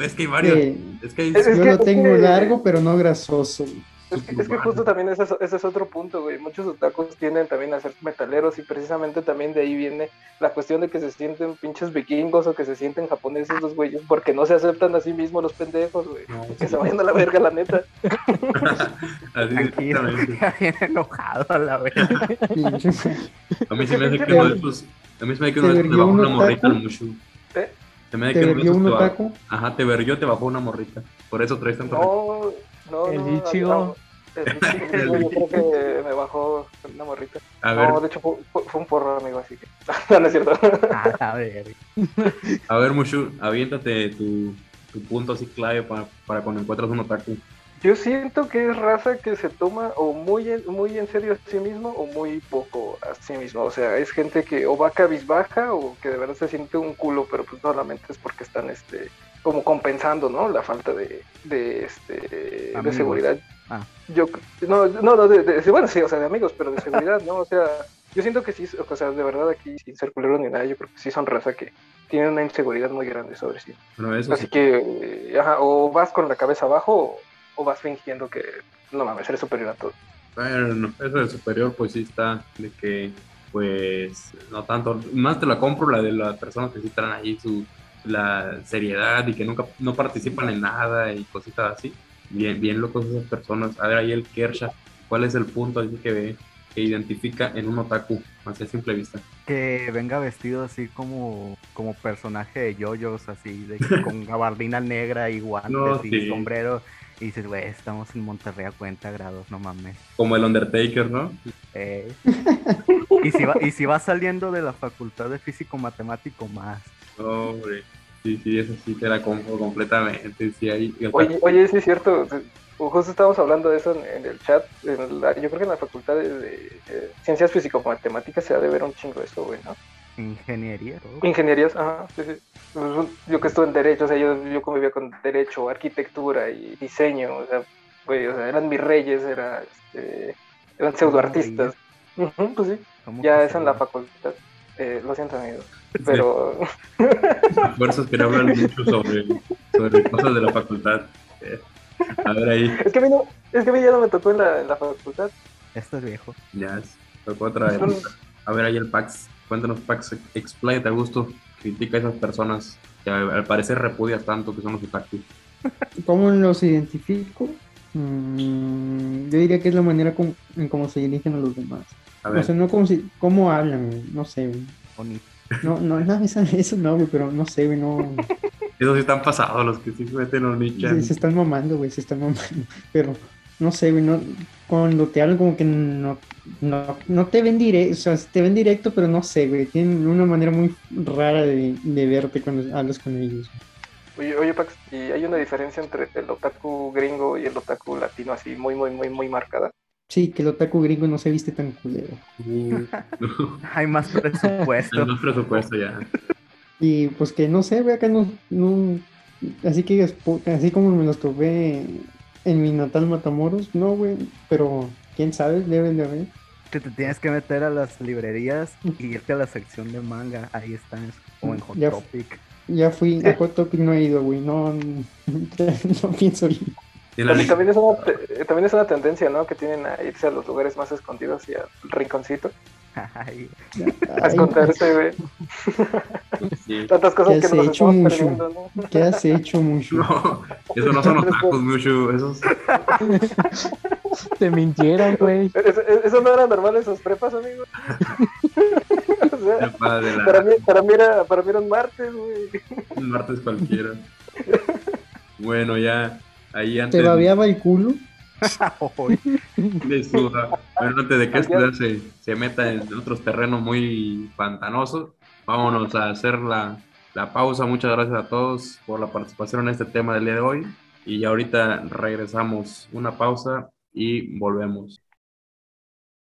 Es que hay varios. Es que hay. Es yo que- lo es tengo que- largo, pero no grasoso. güey. Es que, es que justo también ese, es- ese es otro punto, güey. Muchos otakus tienden también a ser metaleros y precisamente también de ahí viene la cuestión de que se sienten pinches vikingos o que se sienten japoneses los güeyes porque no se aceptan a sí mismos los pendejos, güey. No, Que se vayan a la verga, la neta. así bien enojado a la vez. Pinche- A mí se me hace que uno de estos. A mí se me hace que uno de estos ¿Te le bajó una un morrita? Mushu. ¿Eh? Se me hace ¿Te que uno de verguió esos un te bajó-? Ajá, te verguió, te bajó una morrita. Por eso traes tanto. No, no, El no. Ichigo. no, el Ichigo, yo creo que me bajó una morrita. A ver, No, de hecho fue, fue- un porro, amigo, así que. No, no es cierto. A la verga. a ver, Mushu, aviéntate tu, tu punto así clave para, para cuando encuentras un otaku. Yo siento que es raza que se toma o muy en, muy en serio a sí mismo o muy poco a sí mismo. O sea, es gente que o va cabizbaja o que de verdad se siente un culo, pero pues solamente es porque están este como compensando, ¿no? La falta de, de este de seguridad. Ah. Yo no, no, no de, de- bueno, sí, o sea, de amigos, pero de seguridad, ¿no? O sea, yo siento que sí, o sea, de verdad aquí sin ser culero ni nada, yo creo que sí son raza que tienen una inseguridad muy grande sobre sí. Bueno, eso Así sí. que, eh, ajá, o vas con la cabeza abajo o, o vas fingiendo que, no mames, eres superior a todo. Bueno, eso de superior, pues sí está, de que, pues, no tanto, más te la compro la de las personas que sí traen ahí su, la seriedad y que nunca, no participan en nada y cositas así. Bien, bien locos esas personas. A ver, ahí el Kersha, ¿cuál es el punto así que ve, que identifica en un otaku, así a simple vista? Que venga vestido así como, como personaje de yoyos, así, de, con gabardina negra y guantes No, y sí. sombrero. Y dices, güey, estamos en Monterrey a 40 grados, no mames. Como el Undertaker, ¿no? Eh. y, si va, y si va saliendo de la facultad de físico matemático más. Hombre, sí, sí, eso sí te la compro completamente. Sí, ahí, Oye, oye, sí es cierto, justo estábamos hablando de eso en, en el chat, en la- yo creo que en la facultad de, de, ciencias físico-matemáticas se ha de ver un chingo eso, güey, ¿no? Ingeniería, ¿no? Ingenierías, ajá, sí, sí. Pues, Yo que estuve en derecho, o sea, yo, yo convivía con derecho, arquitectura y diseño, o sea, güey, o sea, eran mis reyes, era, este, eran pseudoartistas. Pues sí, ¿Cómo ya es en la facultad. Eh, lo siento, amigo. Pero fuerzas que hablan mucho sobre, sobre cosas de la facultad. Eh, A ver ahí, es que a mí no, es que a mí ya no me tocó en la, en la facultad. Esto es viejo. ya es, tocó otra vez. A ver ahí el Pax, cuéntanos Pax, expláyate a gusto, critica a esas personas que al parecer repudias tanto que son los otakus. ¿Cómo los identifico? Mm, yo diría que es la manera como, en cómo se dirigen a los demás. A O ver, sea, no como si, cómo hablan, no sé, güey. Bonito. No, no, no, eso, eso no, güey, pero no sé, güey, no. esos sí están pasados, los que sí se meten los Se, nichan. se están mamando, güey, se están mamando. Pero, no sé, güey, no, cuando te hablan como que no, no, no te ven directo, o sea, te ven directo, pero no sé, güey, tienen una manera muy rara de, de verte cuando hablas con ellos. Oye, oye, Pax, ¿y hay una diferencia entre el otaku gringo y el otaku latino así muy, muy, muy, muy marcada? Sí, que el otaku gringo no se viste tan culero. Uh, no. Hay más presupuesto. Hay más presupuesto ya. Y pues que no sé, güey, acá no, no así que así como me los topé en mi natal Matamoros, no, güey, pero quién sabe, deben de haber. que te tienes que meter a las librerías y irte a la sección de manga. Ahí están, o en Hot Ya- Topic. Ya fui, a Hot Topic no he ido, güey, no, no pienso ir. También, es una, te- también es una tendencia, ¿no? Que tienen a irse a los lugares más escondidos y al rinconcito. Ay, A Ay, esconderse, güey. sí. Tantas cosas ¿Qué que has nos hecho, estamos perdiendo, ¿no? ¿Qué has hecho, Mushu? No, eso no son otakus, Mushu. Esos Te mintieron, güey. ¿Eso, eso no era normal en sus prepas, amigo? O sea, de para, la mí, para, mí era, para mí era un martes, güey. un martes cualquiera. Bueno, ya ahí antes ¿Te babeaba el culo? Ay, de su- bueno, antes de que esto se, se meta en otros terrenos muy pantanosos, vámonos a hacer la, la pausa. Muchas gracias a todos por la participación en este tema del día de hoy. Y ya ahorita regresamos una pausa y volvemos.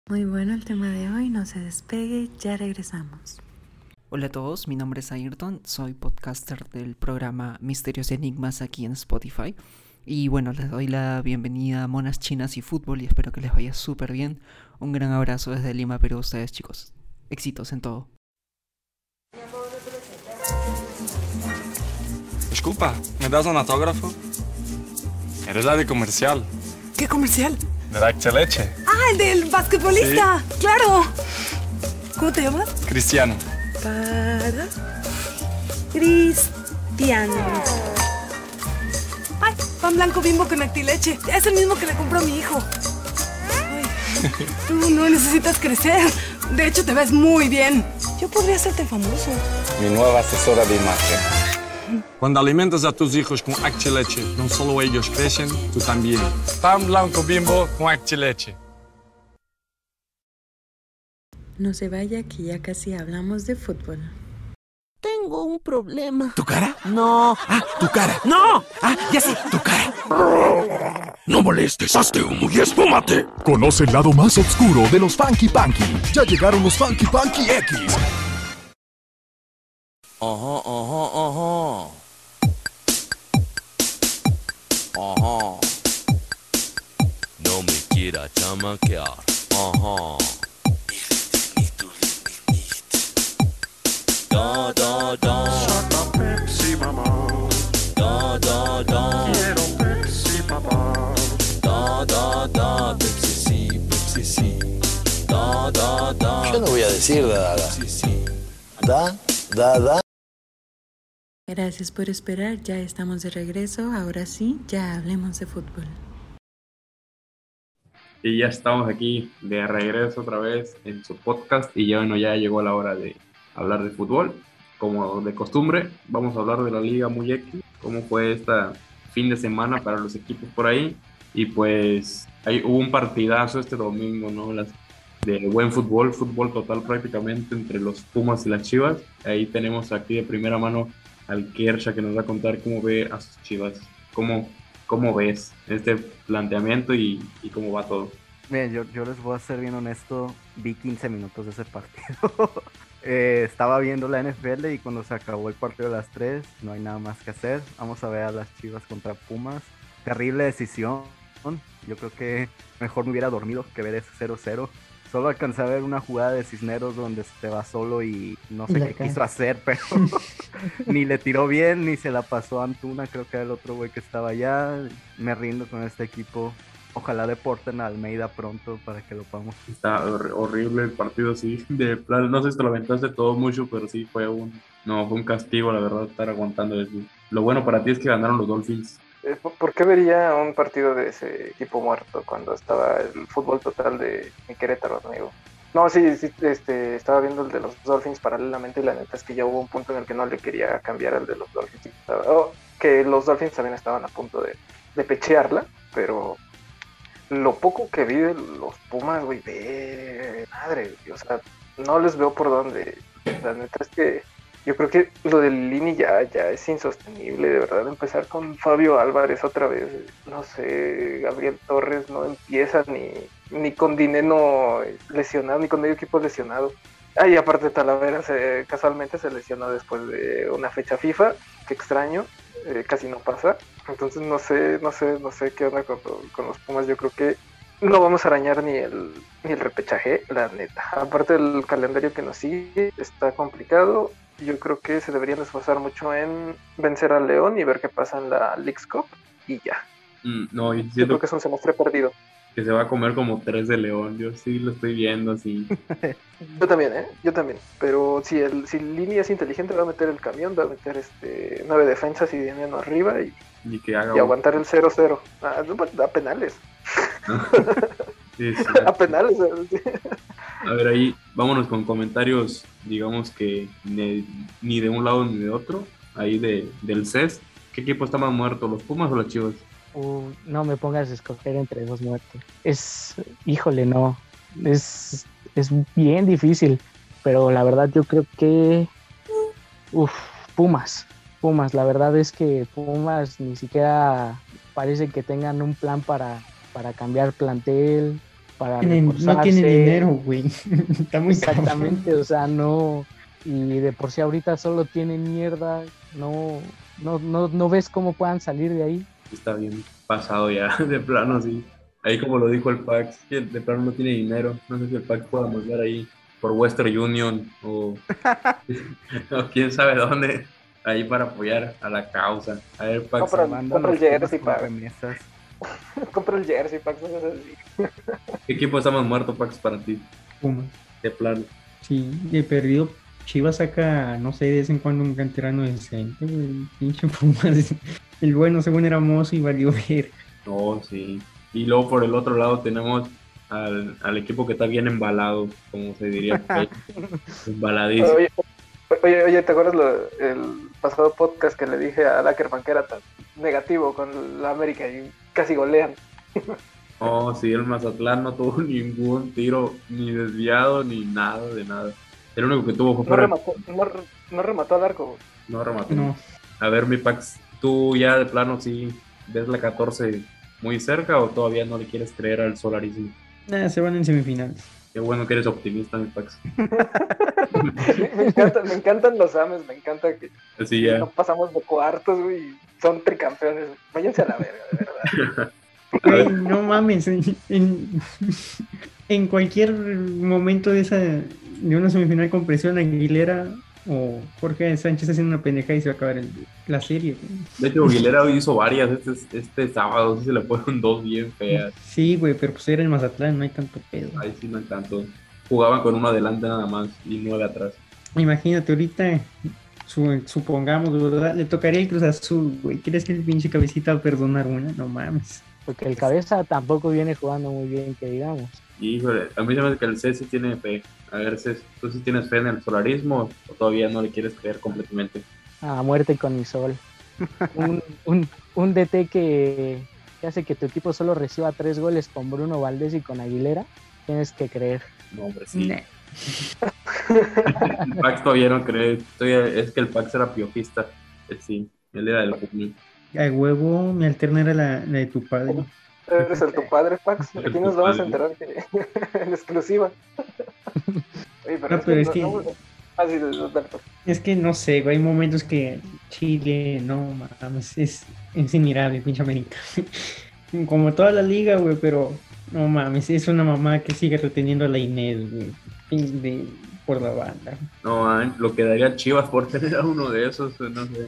Muy bueno el tema de hoy, no se despegue, ya regresamos. Hola a todos, mi nombre es Ayrton, soy podcaster del programa Misterios y Enigmas aquí en Spotify. Y bueno, les doy la bienvenida a Monas Chinas y Fútbol y espero que les vaya súper bien. Un gran abrazo desde Lima, Perú a ustedes chicos. Éxitos en todo. Desculpa, ¿me das un autógrafo? Eres la de comercial, ¿Qué comercial? de la Leche. Ah, el del basquetbolista. Claro. ¿Cómo te llamas? Cristiano. Para Cristian. Pan blanco bimbo con actileche. Es el mismo que le compró a mi hijo. Ay, tú no necesitas crecer. De hecho, te ves muy bien. Yo podría hacerte famoso. Mi nueva asesora de imagen. Cuando alimentas a tus hijos con Leche, no solo ellos crecen, tú también. Pan blanco bimbo con Leche. No se vaya que ya casi hablamos de fútbol. Tengo un problema. ¿Tu cara? No. Ah, tu cara. No. Ah, ya sé, tu cara. No molestes, hazte humo y espúmate. Conoce el lado más oscuro de los Funky Punky. Ya llegaron los Funky Punky X. Ajá, ajá, ajá. Ajá. No me quiera chamaquear. Ajá. Da, da, da. Pepsi, mamá. Da, da, da. Quiero Pepsi, papá. Da, da, da. Pepsi, sí, Pepsi, sí. Da, da, da. Yo no voy a decir da. Da, da, da. Gracias por esperar, ya estamos de regreso. Ahora sí, ya hablemos de fútbol. Y ya estamos aquí de regreso otra vez en su podcast y ya bueno, ya llegó la hora de hablar de fútbol. Como de costumbre, vamos a hablar de la Liga Muy X, cómo fue esta fin de semana para los equipos por ahí. Y pues ahí hubo un partidazo este domingo, ¿no? Las, de buen fútbol, fútbol total prácticamente entre los Pumas y las Chivas. Ahí tenemos aquí de primera mano al Kersha que nos va a contar cómo ve a sus Chivas, cómo, cómo ves este planteamiento y, y cómo va todo. Miren, yo, yo les voy a ser bien honesto, vi 15 minutos de ese partido. Eh, estaba viendo la NFL y cuando se acabó el partido de las 3, no hay nada más que hacer. Vamos a ver a las Chivas contra Pumas. Terrible decisión. Yo creo que mejor me hubiera dormido que ver ese 0-0. Solo alcancé a ver una jugada de Cisneros donde se va solo y no sé La qué quiso hacer, pero ni le tiró bien ni se la pasó a Antuna. Creo que era el otro güey que estaba allá. Me rindo con este equipo. Ojalá deporten a Almeida pronto para que lo podamos. Está hor- horrible el partido así, de plan, no sé si te lo aventaste todo mucho, pero sí fue un, no, fue un castigo, la verdad, estar aguantando eso. Lo bueno para ti es que ganaron los Dolphins. Eh, ¿por- ¿Por qué vería un partido de ese equipo muerto cuando estaba el fútbol total de mi Querétaro, amigo? No, sí, sí, este, estaba viendo el de los Dolphins paralelamente y la neta es que ya hubo un punto en el que no le quería cambiar al de los Dolphins. Estaba- oh, que los Dolphins también estaban a punto de, de pechearla, pero lo poco que vi de los Pumas, güey, ve, madre, o sea, no les veo por dónde. La neta es que yo creo que lo del Lini ya, ya es insostenible, de verdad, empezar con Fabio Álvarez otra vez. No sé, Gabriel Torres no empieza ni, ni con Dineno lesionado, ni con medio equipo lesionado. Ah, aparte Talavera se, casualmente se lesionó después de una fecha FIFA, que extraño, eh, casi no pasa. Entonces no sé, no sé, no sé qué onda con, con los Pumas. Yo creo que no vamos a arañar ni el, ni el repechaje, la neta. Aparte del calendario que nos sigue, está complicado. Yo creo que se deberían esforzar mucho en vencer al León y ver qué pasa en la Leagues Cup y ya. Mm, no, yo Yo siento creo que es un semestre perdido. que se va a comer como tres de León. Yo sí lo estoy viendo así. Yo también, ¿eh? Yo también. Pero si el si Lini es inteligente, va a meter el camión, va a meter este nueve defensas y dinero arriba y, Y que haga y aguantar el 0-0. Ah, no, pues, a penales. Sí, sí. a penales. A ver, ahí vámonos con comentarios, digamos que ni, ni de un lado ni de otro. Ahí de, del CES. ¿Qué equipo está más muerto, los Pumas o las Chivas? Uh, no me pongas a escoger entre dos muertos. Es, híjole, no. Es, es bien difícil. Pero la verdad yo creo que... Uf, Pumas. Pumas. La verdad es que Pumas ni siquiera parece que tengan un plan para, para cambiar plantel, para Tienen- no tiene dinero, güey. Está muy cabrón. Exactamente, o sea, no. Y de por sí ahorita solo tienen mierda. No, no, no, no ves cómo puedan salir de ahí. Está bien pasado ya, de plano, sí. Ahí como lo dijo el Pax, que de plano no tiene dinero. No sé si el Pax pueda mandar ahí por Western Union o, o quién sabe dónde. Ahí para apoyar a la causa. A ver, Pax. Compra, el jersey, con pa. remesas. Compra el jersey, Pax. ¿Qué equipo está más muerto, Pax, para ti? Pumas. De plano. Sí, he perdido. Chivas saca, no sé, de vez en cuando un canterano decente, güey. Pinche Pumas. El bueno, según era mozo y valió ver. No, sí. Y luego por el otro lado tenemos al, al equipo que está bien embalado, como se diría. Embaladísimo. Oye, oye, oye, ¿te acuerdas lo- el pasado podcast que le dije a Lackerman que era tan negativo con la América y casi golean? Oh, sí, el Mazatlán no tuvo ningún tiro, ni desviado, ni nada de nada. El único que tuvo fue No para remató, no, re- no remató al arco. no remató. No. A ver, mi Pax, ¿tú ya de plano sí ves la 14 muy cerca o todavía no le quieres creer al solarismo? Nada, se van en semifinales. Qué bueno que eres optimista, mi Pax. me, encantan, me encantan los ames, me encanta que Así ya. no pasamos de cuartos, güey, y son tricampeones. Váyanse a la verga, de verdad. No mames. En, en, en cualquier momento de esa de una semifinal con presión, Aguilera o Jorge Sánchez haciendo una pendeja y se va a acabar el- la serie. güey. De hecho, Aguilera hoy hizo varias este, este sábado, sí se le fueron dos bien feas. Sí, güey, pero pues era el Mazatlán, no hay tanto pedo. Ahí sí no hay tanto. Jugaban con uno adelante nada más y nueve atrás. Imagínate, ahorita, su- supongamos, ¿verdad? Le tocaría el Cruz Azul, güey. ¿Crees que el pinche cabecita va a perdonar una? No mames. Porque el cabeza tampoco viene jugando muy bien, que digamos. Híjole, a mí se me hace que el C sí tiene fe. A ver, Cés, ¿tú sí tienes fe en el solarismo o todavía no le quieres creer completamente? A muerte con mi sol. un, un, un DT que, que hace que tu equipo solo reciba tres goles con Bruno Valdés y con Aguilera. Tienes que creer. No, hombre, sí. Nah. El Pax todavía no cree. Todavía- es que el Pax era piojista. Eh, Sí, él era del Pumas. A huevo, mi alterna era la, la de tu padre. Eres el tu padre, Pax. Aquí nos vamos a enterar que en exclusiva. Oye, No, pero es que- Ah, sí. Es que no sé, güey, hay momentos que Chile, no mames, es, es inmirable, pinche América. Como toda la liga, güey, pero no mames, es una mamá que sigue reteniendo a la Inés, güey, de- por la banda. No, ah, lo que daría Chivas por tener a uno de esos, eh, no sé.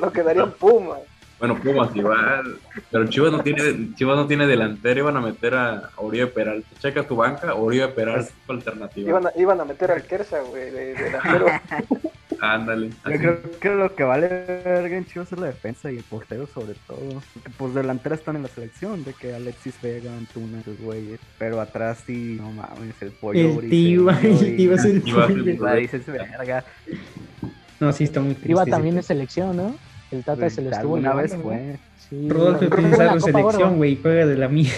Lo quedaría en Puma. Bueno, Pumas igual. Pero Chivas no tiene, Chivas no tiene delantero, iban a meter a Oribe Peralta. Checa tu banca, Oribe Peralta es tu alternativa. Iban a, iban a meter al Kersa, güey, de, de delantero. Ándale. Yo creo que lo que vale verga en Chivas es la defensa y el portero sobre todo. Porque pues delanteras están en la selección, de que Alexis Vega, Antuna, esos güeyes. Pero atrás sí, no mames, el pollo El Tiva, el Tiva es el Tiva es el pollo. La dices verga. No, sí, está muy triste. Iba también en selección, ¿no? El Tata se lo estuvo Alguna vez fue. Sí, Rodolfo Pizarro selección, güey, juega de la mierda.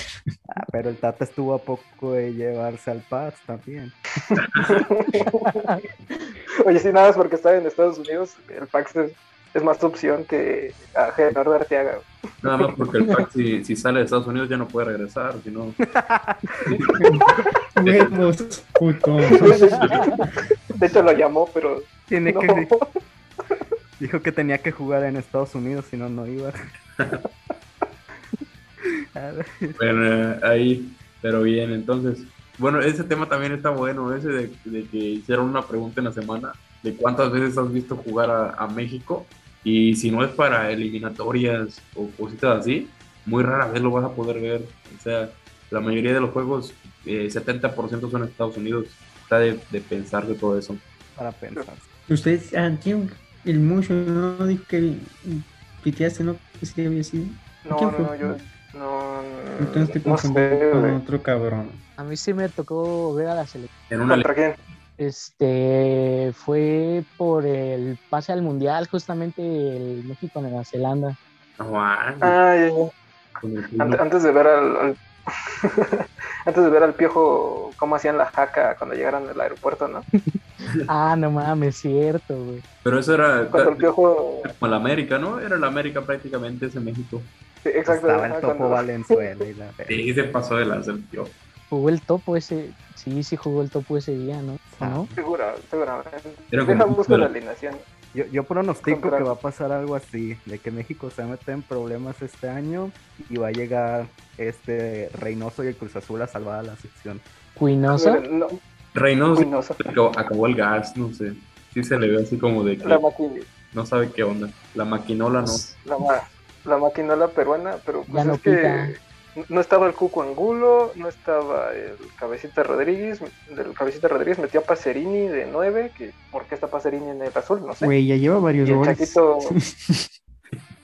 Ah, pero el Tata estuvo a poco de llevarse al Paz también. Oye, sí, nada más porque estaba en Estados Unidos, el Pax es, es más opción que a Gerardo Arteaga. Nada más porque el pack si, si sale de Estados Unidos ya no puede regresar, si no... Huevos, puto. De hecho lo llamó, pero Tiene no. que. Dijo que tenía que jugar en Estados Unidos, si no, no iba. Bueno, ahí, pero bien, entonces, bueno, ese tema también está bueno, ese de, de que hicieron una pregunta en la semana de cuántas veces has visto jugar a, a México y si no es para eliminatorias o cositas así, muy rara vez lo vas a poder ver, o sea, la mayoría de los juegos, eh, 70% son en Estados Unidos, está de, de pensar de todo eso. para pensar. Ustedes, ah, tío, el mucho no dijo que piteaste, ¿no? Que sí había sido. No, ¿Quién no, fue? no, yo no. Entonces te no confundí sé, con güey. otro cabrón. A mí sí me tocó ver a la selección. En una ¿Contra quién? Este fue por el pase al mundial, justamente el México Nueva Zelanda. Ah, ya, ya. fútbol. Antes de ver al, al- antes de ver al piojo cómo hacían la jaca cuando llegaran al aeropuerto, ¿no? Ah, no mames, cierto, güey. Pero eso era Cuando el piojo, como la América, ¿no? Era la América prácticamente ese México. sí, exacto, Estaba el Topo cuando- Valenzuela y la Sí, se pasó de lanza el tío. Jugó el topo ese, sí, sí jugó el topo ese día, ¿no? ¿O no? Segura, seguramente. Era Deja como- busco la alineación. Yo, yo pronostico Contra- que va a pasar algo así, de que México se va a meter en problemas este año y va a llegar este Reynoso y el Cruz Azul a salvar a la sección. No, Reynoso Cuinosa. acabó, acabó el gas, no sé. Sí se le ve así como de que la, no sabe qué onda. La maquinola no. la, ma- la maquinola peruana, pero Ya pues no es que pica. No estaba el Cuco Angulo, no estaba el Cabecita Rodríguez, del Cabecita Rodríguez metió a Pacerini de 9, que ¿por qué está Pacerini en el azul? No sé. Güey, ya lleva varios y el goles. Chaquito,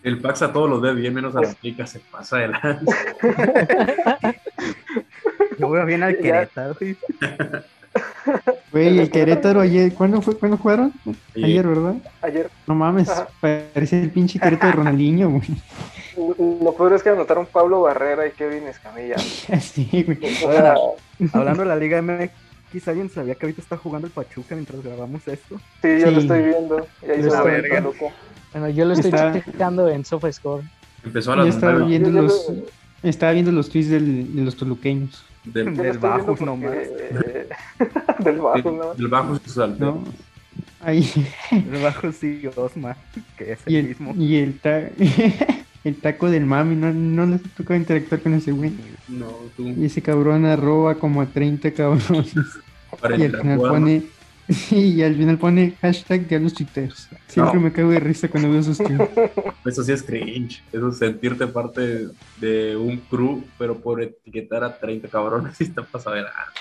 El Pax a todos los ve bien, menos a la América se pasa de lanza. Yo voy bien al. Querétaro. Güey. El Querétaro ayer, ¿cuándo fue? ¿Cuándo jugaron? Sí. Ayer, ¿verdad? ayer No mames, Ajá. parece el pinche Querétaro de Ronaldinho, güey. Lo peor es que anotaron Pablo Barrera y Kevin Escamilla. Sí, güey. Hablando de la Liga MX, ¿alguien sabía que ahorita está jugando el Pachuca mientras grabamos esto? sí, yo lo estoy viendo. Y ahí se estoy- ve el Toluca. Bueno, yo lo estoy Está- checando en SofaScore. Empezó a Yo las estaba viendo Yo- yo los, lo- estaba viendo los tweets del- de los toluqueños. Del, lo Del nomás. del bajo, ¿no? del, ¿no? alteros. Ahí. El bajo sí, Osma, que es Y el el, mismo. y el, ta- el taco del mami, no, no les tocó interactuar con ese güey. No, tú. Y ese cabrón arroba como a 30 cabrones. Y al final pone. Y al final pone hashtag diablos tuiteros. Siempre No. me cago de risa cuando veo sus tweets. Eso sí es cringe. Eso es sentirte parte de un crew, pero por etiquetar a 30 cabrones y está pasado de lanza.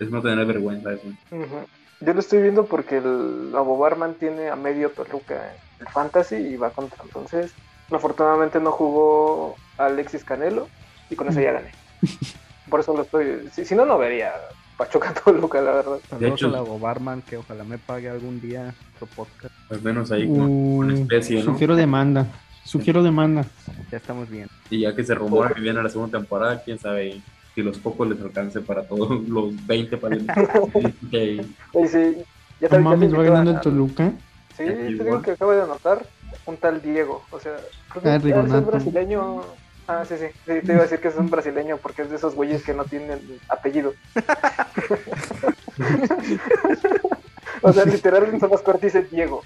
Es no tener vergüenza eso. Yo lo estoy viendo porque el Abo Barman tiene a medio Toluca en Fantasy y va contra. Entonces, afortunadamente no jugó Alexis Canelo y con eso ya gané. Por eso lo estoy. Si, si no, no vería Pachuca Toluca, la verdad. De Saludos hecho- a la Barman, que ojalá me pague algún día su podcast. Al menos ahí como una Uh, especie, ¿no? sugiero demanda. Sugiero demanda. Ya estamos bien. Y ya que se rumora que viene la segunda temporada, quién sabe si los pocos les alcance para todos los 20 para el... que- Y sí, ya te- mames, va ganando a- el Toluca. Sí, te digo que acabo de anotar un tal Diego. O sea, creo que Ah, es brasileño. Ah, sí, sí, sí. Te iba a decir que es un brasileño porque es de esos güeyes que no tienen apellido. o sea, literal en Sofascore dice Diego.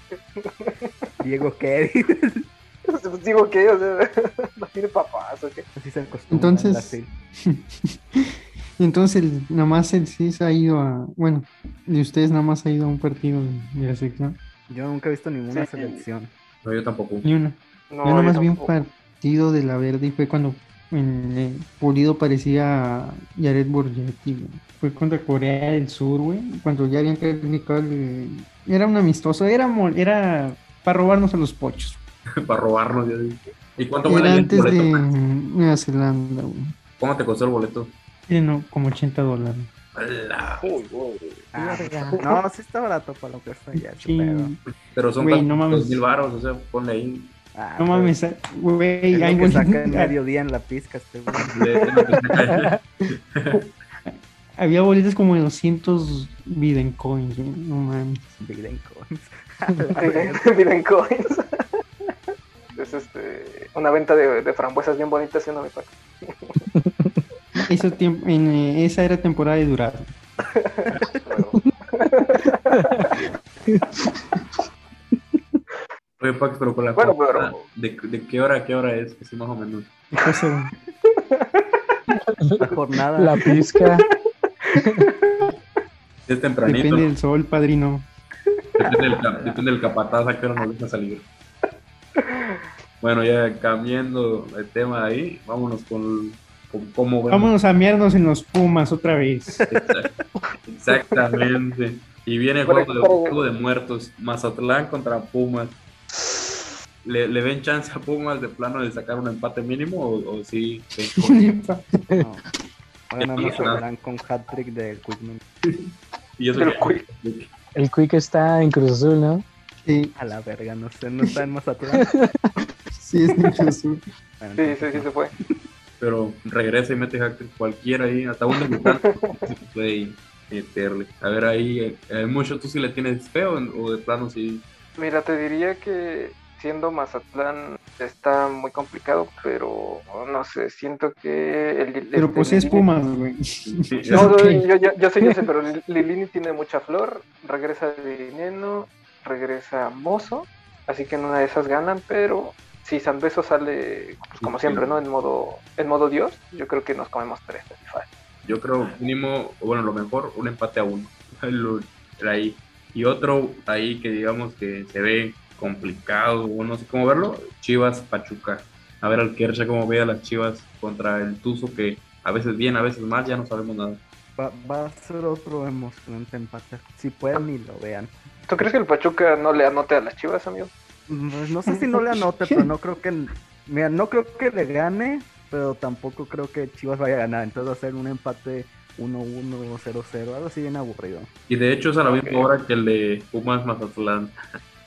Diego ¿qué? Digo que, o sea, no tiene papás o qué. Así se Entonces, entonces nada más el CIS ha ido a. Bueno, de ustedes nada más ha ido a un partido de, de la selección. Yo nunca he visto ninguna Sí. selección. No, yo tampoco. Ni una. No, yo nomás vi un tampoco. Partido de la verde y fue cuando en, eh, Pulido parecía a Jared Borgetti, güey. Fue contra Corea del Sur, güey. Cuando ya habían calificado el- Era un amistoso, era, era para robarnos a los pochos. para robarnos. ya dije. ¿Y cuánto vale Era el antes de boleto? Nueva Zelanda, güey. ¿Cómo te costó el boleto? No, como 80 dólares. Uy, uy. Ah, no, sí está barato para lo que está ya. Sí. pero- son tan- no mames. dos mil baros, o sea, ponle ahí. Ah, No mames, güey. Es lo hay que saca en boletos- mediodía en la pizca este Había boletos como de 200 Biden coins. No mames. Biden Coins. Viven coins. es este, una venta de, de frambuesas bien bonitas siendo mi pack. Eso tiemp- en, eh, esa era temporada de Durazno. Oye, Pax, pero con la Bueno, ¿de, ¿de qué hora a qué hora es? Así más o menos. La jornada. La pizca. Es tempranito. depende del sol, padrino. Depende del, depende del capataz a qué hora nos deja salir. Bueno, ya cambiando el tema de ahí, vámonos con, con cómo vemos. Vámonos a miarnos en los Pumas otra vez. Exactamente. Y viene el juego de, juego de muertos. Mazatlán contra Pumas. ¿Le, le ven chance a Pumas de plano de sacar un empate mínimo o, o sí? sí? No. Bueno, no se no. verán con hat-trick de Quickman. Y eso Del que- El Quick está en Cruz Azul, ¿no? Sí, A la verga, no sé, no está en Mazatlán. sí, es de Cruz Azul. Bueno, Sí, sí, sí se fue. pero regresa y mete hack cualquiera ahí, hasta un debutante se puede meterle. A ver ahí, eh, eh, mucho tú sí le tienes feo o de plano sí. Mira, te diría que siendo Mazatlán está muy complicado, pero no sé, siento que el, Pero este, pues es Pumas, güey. No, no, Ok. yo, yo, yo sé, yo sé, pero Lil- Lilini tiene mucha flor, regresa Dineno, regresa Mozo, así que en una de esas ganan, pero si San Beso sale, pues, como siempre, ¿no? En modo, en modo Dios, yo creo que nos comemos tres. fácil. Yo creo mínimo, o bueno, lo mejor, un empate a uno. Lo- ahí. Y otro ahí que digamos que se ve complicado, o no sé cómo verlo, Chivas Pachuca. A ver al Kersha cómo ve a las Chivas contra el Tuzo que a veces bien, a veces mal, ya no sabemos nada. Va, va a ser otro emocionante empate. Si pueden, ni lo vean. ¿Tú crees que el Pachuca no le anote a las Chivas, amigo? Pues no sé si no le anote, pero no creo que. Mira, no creo que le gane, pero tampoco creo que Chivas vaya a ganar. Entonces va a ser un empate 1-1 o 0-0, algo así bien aburrido. Y de hecho es a la misma hora que el de Pumas Mazatlán.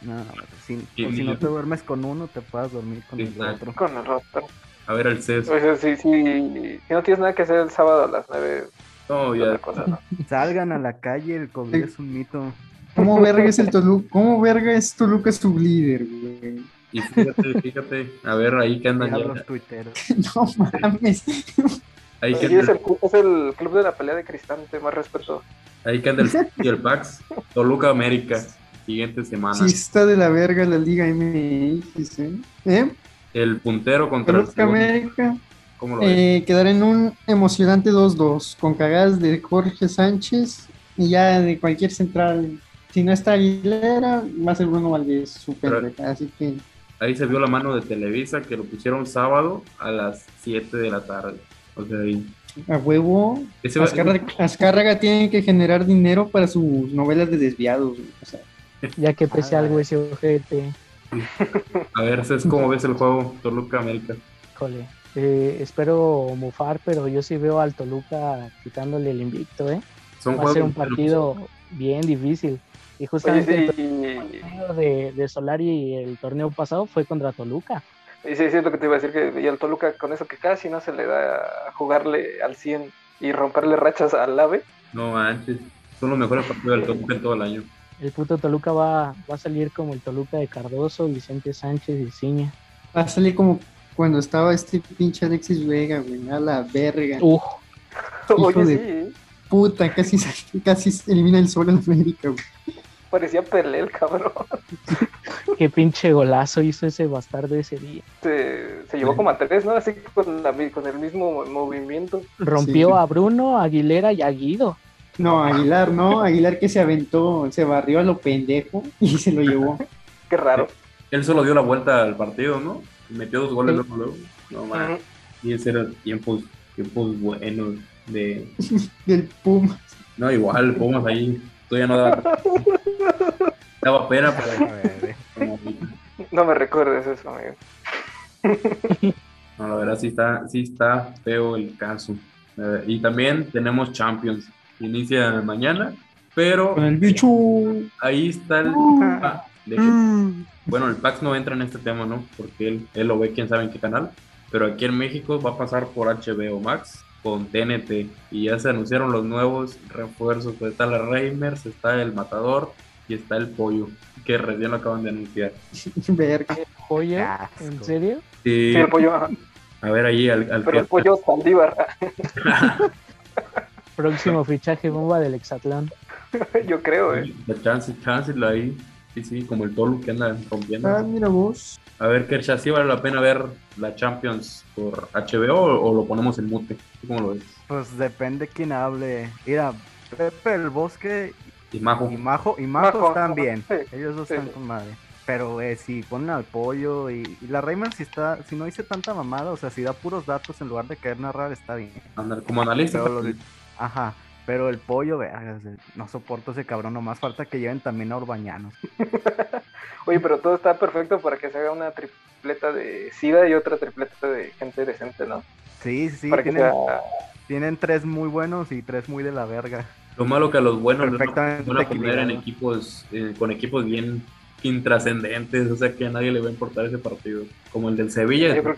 No, si, si no te duermes con uno, te puedas dormir con el Exacto. otro. Con el otro. A ver el CES. O sea, si, si, si no tienes nada que hacer el sábado a las 9, No, ya. cosa, ¿no? Salgan a la calle, el COVID es un mito. ¿Cómo verga es el Toluca? ¿Cómo verga es Toluca sublíder, güey? Y fíjate, fíjate, a ver ahí que andan ya. tuiteros. No mames. Ahí que es, el, es el club de la pelea de cristante, más respeto. ahí que anda el, y el Pax. Toluca América. Siguiente semana. Sí está de la verga la Liga MX, ¿eh? ¿Eh? El puntero contra el. América ¿Cómo lo eh, quedará en un emocionante 2-2 con cagadas de Jorge Sánchez y ya de cualquier central. Si no está Aguilera, va a ser Bruno Valdés, Pero-. Así que Ahí se vio la mano de Televisa que lo pusieron sábado a las 7 de la tarde. O sea, ahí. a huevo, Azcárraga, Azcárraga tiene que generar dinero para sus novelas de desviados. O sea, Ya que pese algo ese ojete. A ver, Cés, ¿cómo ves el juego Toluca América? Híjole. Eh, espero mufar, pero yo sí veo al Toluca quitándole el invicto, ¿eh? Son Va a ser un partido bien difícil. Y justamente Oye, el partido de, de Solari el torneo pasado fue contra Toluca. y sí, sí, es lo que te iba a decir, que y al Toluca con eso que casi no se le da a jugarle al 100 y romperle rachas al AVE. No manches. Son los mejores partidos del Toluca en todo el año. El puto Toluca va, va a salir como el Toluca de Cardoso, Vicente Sánchez y Ciña. va a salir como cuando estaba este pinche Alexis Vega, güey. A la verga. Uf, Hijo Oye, de- sí, Puta, casi, casi elimina el sol en América, güey. parecía Pelé el cabrón. qué pinche golazo hizo ese bastardo ese día. Se, se llevó como a tres, ¿no? Así con, la, con el mismo movimiento. Rompió Sí. a Bruno, a Aguilera y a Guido. No, Aguilar, no. Aguilar que se aventó, se barrió a lo pendejo y se lo llevó. Qué raro. Él solo dio la vuelta al partido, ¿no? Metió dos goles Sí. luego, luego. No man. Ujú. Y ese era tiempos, tiempos buenos de. Del Puma. No, igual, Pumas ahí. Todavía no daba. Daba pena, A pero. ver, eh. No me recuerdes eso, amigo. No, la verdad sí está, sí está feo el caso. Y también tenemos Champions. Inicia mañana, pero Con el bicho. ahí está el tema de que- bueno, el Pax no entra en este tema, ¿no? Porque él, él lo ve quién sabe en qué canal. Pero aquí en México va a pasar por HBO Max con TNT. Y ya se anunciaron los nuevos refuerzos. Pues está la Reimers, está el Matador, y está el pollo, que recién lo acaban de anunciar. Verga. Qué ¿En serio? Sí, Sí, el pollo, a ver ahí al, al pero el que- pollo Saldívar, Próximo fichaje bomba del Exatlán. yo creo, eh. La chance, chance la ahí. Sí, sí, como el Tolu que anda rompiendo. Ah, mira vos. A ver, Kersha, ¿sí vale la pena ver la Champions por HBO o, o lo ponemos en mute? ¿Tú ¿Cómo lo ves? Pues depende quién hable. Mira, Pepe el Bosque Y Majo. y Majo, y Majo, Majo, están bien. sí, Ellos dos sí, están con madre. Pero eh, si ponen al pollo y, y la Rayman si está, si no dice tanta mamada, o sea, si da puros datos en lugar de querer narrar, está bien. Andar como analista. Pero ajá. Pero el pollo, o sea, no soporto ese cabrón, nomás falta que lleven también a Urbañanos. Oye, pero todo está perfecto para que se haga una tripleta de SIDA y otra tripleta de gente decente, ¿no? Sí, sí, para que tienen, sea... tienen tres muy buenos y tres muy de la verga. Lo malo que a los buenos Perfectamente van a poner en equipos, eh, con equipos bien intrascendentes, o sea que a nadie le va a importar ese partido. Como el del Sevilla, Yo creo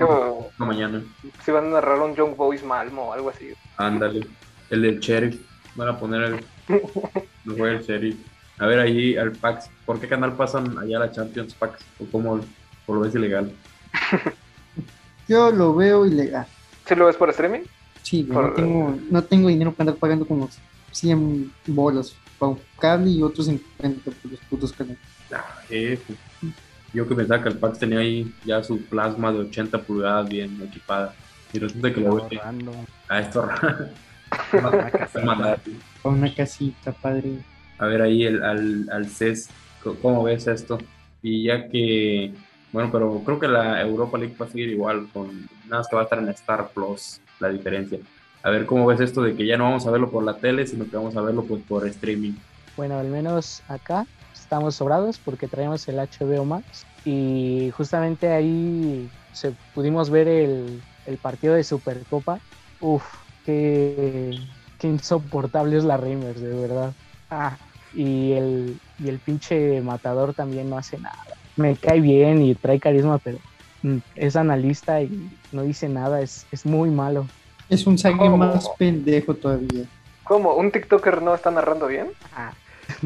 que mañana. si van a narrar un Young Boys Malmo o algo así. Ándale. El del Sheriff. Van a poner el. No fue el Sheriff. A ver ahí al Pax. ¿Por qué canal pasan allá a la Champions Pax? ¿O cómo o lo ves ilegal? Yo lo veo ilegal. ¿Sí lo ves por streaming? Sí, no tengo, no tengo dinero para andar pagando como 100 bolas para un cable y otros 50 por los putos canales. Ah, jefe. Yo que pensaba que el Pax tenía ahí ya su plasma de 80 pulgadas bien equipada. Y resulta que lo veo a esto. Una casita. una casita, padre. A ver ahí el, al, al CES, ¿cómo ves esto? Y ya que, bueno, pero creo que la Europa League va a seguir igual, con nada más que va a estar en Star Plus, la diferencia. A ver cómo ves esto de que ya no vamos a verlo por la tele, sino que vamos a verlo pues por streaming. Bueno, al menos acá estamos sobrados porque traemos el HBO Max y justamente ahí se, pudimos ver el, el partido de Supercopa. Uf, qué, qué insoportable es la Reimers, de verdad. Ah, y el, y el pinche matador también no hace nada. Me cae bien y trae carisma, pero mm, es analista y no dice nada, es, es muy malo. Es un saque ¿Cómo? más pendejo todavía. ¿Cómo? ¿Un TikToker no está narrando bien? Ah.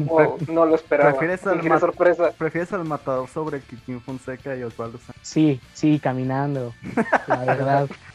¿O no lo esperaba? ¿Prefieres al, sorpresa? ¿Prefieres al matador sobre el Kikín Fonseca y Osvaldo Sánchez? Sí, sí, caminando, la verdad.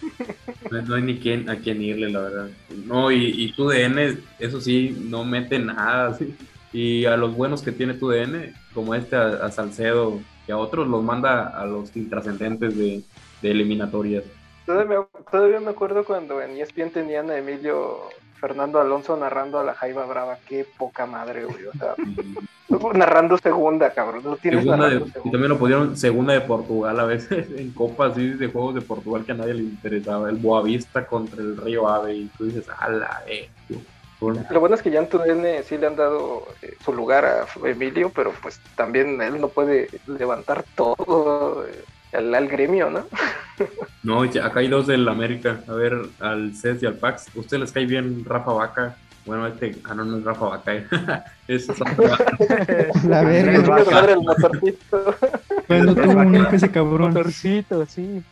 No, hay ni quien, a quién irle, la verdad. No, y, y tu DN, eso sí, no mete nada. sí. Y a los buenos que tiene tu DN, como este a, Salcedo y a otros, los manda a los intrascendentes de, de eliminatorias. Todavía me, acuerdo cuando en ESPN tenían a Emilio Fernando Alonso narrando a la Jaiba Brava. Qué poca madre, güey. O sea, narrando segunda, cabrón. No tienes Segunda de- y también lo pusieron segunda de Portugal a veces en copas así de juegos de Portugal que a nadie le interesaba. El Boavista contra el Río Ave y tú dices, ala, eh. Lo bueno es que ya DN sí le han dado eh, su lugar a Emilio, pero pues también él no puede levantar todo eh, al, al gremio, ¿no? No, acá hay dos del América. A ver, al CES y al Pax. ¿A ustedes les cae bien Rafa Vaca? Bueno, este, ah, no, no es Rafa Vaca, eh. es. La verga. Vaca. Madre, el motorcito. Cuando tuvo un hijo ese cabrón. Motorcito, sí.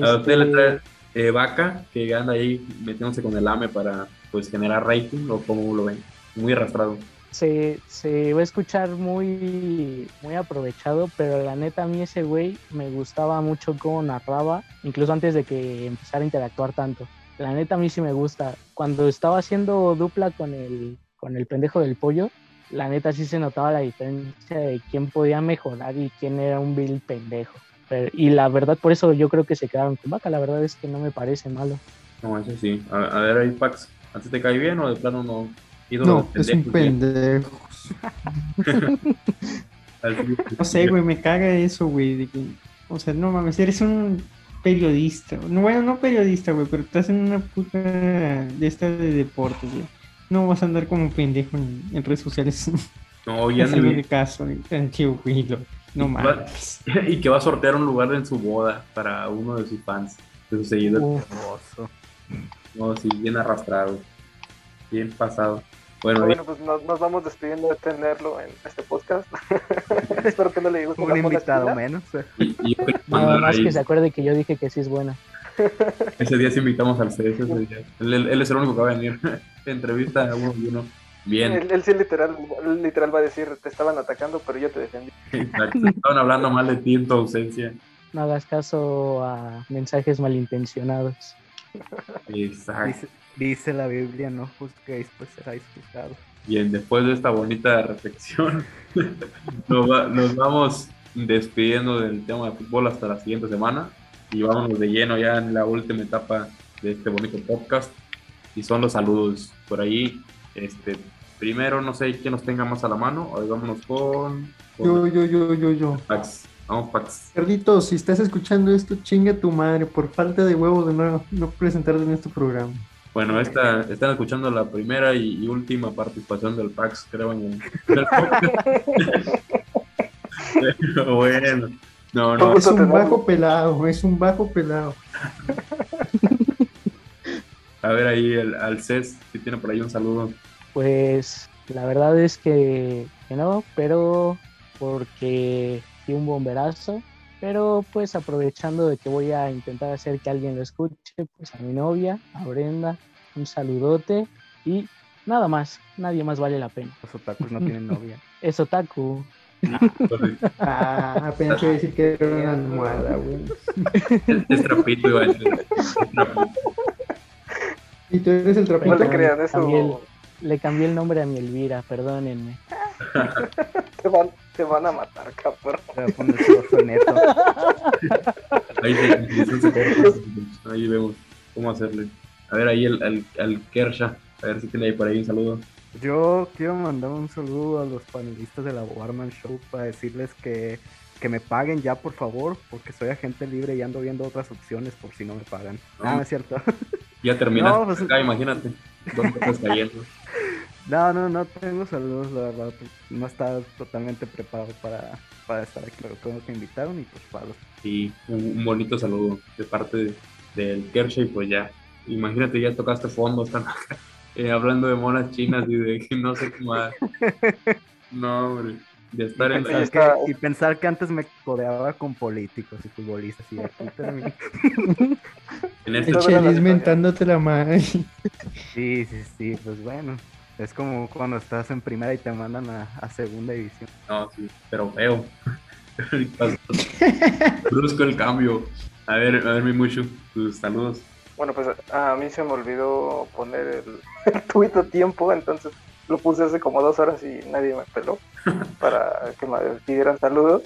A usted le Este, trae eh, Vaca, que anda ahí metiéndose con el AME para pues generar rating, o como lo ven. Muy arrastrado. Se, se va a escuchar muy, muy aprovechado, pero la neta a mí ese güey me gustaba mucho cómo narraba, incluso antes de que empezara a interactuar tanto. La neta a mí sí me gusta. Cuando estaba haciendo dupla con el, con el pendejo del pollo, la neta sí se notaba la diferencia de quién podía mejorar y quién era un vil pendejo. Y la verdad, por eso yo creo que se quedaron con vaca. La verdad es que no me parece malo. No, eso sí. A, ver, ahí, Pax, ¿a ti te cae bien o de plano no? Ídolo No, de es un pendejo. No sé, güey, me caga eso, güey. O sea, no mames, eres un periodista. No, bueno, no periodista, güey, pero estás en una puta de esta de deportes, güey. No vas a andar como pendejo en, en redes sociales. No, ya ni el caso, güey. lo- No mames. Y que va a sortear un lugar en su boda para uno de sus fans, de sus seguidores. No, sí, bien arrastrado. Bien pasado. Bueno, Bueno, pues nos, nos vamos despidiendo de tenerlo en este podcast. Espero que no le guste Un invitado menos. eh. y, y yo nada más ahí- que se acuerde que yo dije que sí es buena. ese día sí invitamos al CS. ese día. Él, él- él es el único que va a venir. Entrevista a uno y uno. Bien. Él, él sí literal, literal va a decir, te estaban atacando, pero yo te defendí. Exacto. Estaban hablando mal de ti en tu ausencia. No hagas caso a mensajes malintencionados. Exacto. Dice, la Biblia, no juzguéis, pues seráis juzgados. Bien, después de esta bonita reflexión, nos, va- nos vamos despidiendo del tema de fútbol hasta la siguiente semana y vámonos de lleno ya en la última etapa de este bonito podcast y son los saludos por ahí. Este, primero, no sé quién nos tenga más a la mano, hoy vámonos con, con Yo, yo, yo, yo, yo. Pax. Vamos, Pax. Carlitos, si estás escuchando esto, chinga tu madre por falta de huevos de no, no presentarte en este programa. Bueno, esta, están escuchando la primera y, y última participación del Pax, creo, en el, en el podcast. Pero bueno, no, no. es un bajo pelado, es un bajo pelado. A ver ahí el, al CES, que tiene por ahí un saludo. Pues la verdad es que, que no, pero porque di un bomberazo. Pero pues aprovechando de que voy a intentar hacer que alguien lo escuche, pues a mi novia, a Brenda, un saludote y nada más, nadie más vale la pena. Los otakus no tienen novia. Es otaku. Ah, apenas iba a decir que era una almohada, güey. Es, es trapito, trapito. Y tú eres el trapito. No le crean eso. Cambié el- le cambié el nombre a mi Elvira, perdónenme. Te van, te van a matar, cabrón. Te voy a poner todo soneto. Ahí, se- ahí vemos cómo hacerle. A ver ahí el, al, al Kersha, a ver si tiene ahí por ahí un saludo. Yo quiero mandar un saludo a los panelistas de la Warman Show para decirles que, que me paguen ya, por favor, porque soy agente libre y ando viendo otras opciones por si no me pagan. Ah, no es cierto. Ya terminaste No, pues- acá, imagínate. ¿Dónde estás cayendo? No, no, no tengo saludos, la verdad. pues, No estaba totalmente preparado para, para estar aquí, pero creo que invitaron y pues para los... Y un, un bonito saludo de parte de- del Kersha y pues ya. Imagínate, ya tocaste fondo, están eh, hablando de monas chinas y de que no sé qué más. No, hombre. De estar en Pensar la... que- y pensar que antes me codeaba con políticos y futbolistas y aquí terminé. En este El Chelis mentándote la madre. Sí, sí, sí, pues bueno. Es como cuando estás en primera y te mandan a, a segunda división. No, sí, pero feo. Brusco el cambio. A ver, a ver, mi Mushu, tus saludos. Bueno, pues a mí se me olvidó poner el, el tuit a tiempo, entonces lo puse hace como dos horas y nadie me peló para que me pidieran saludos.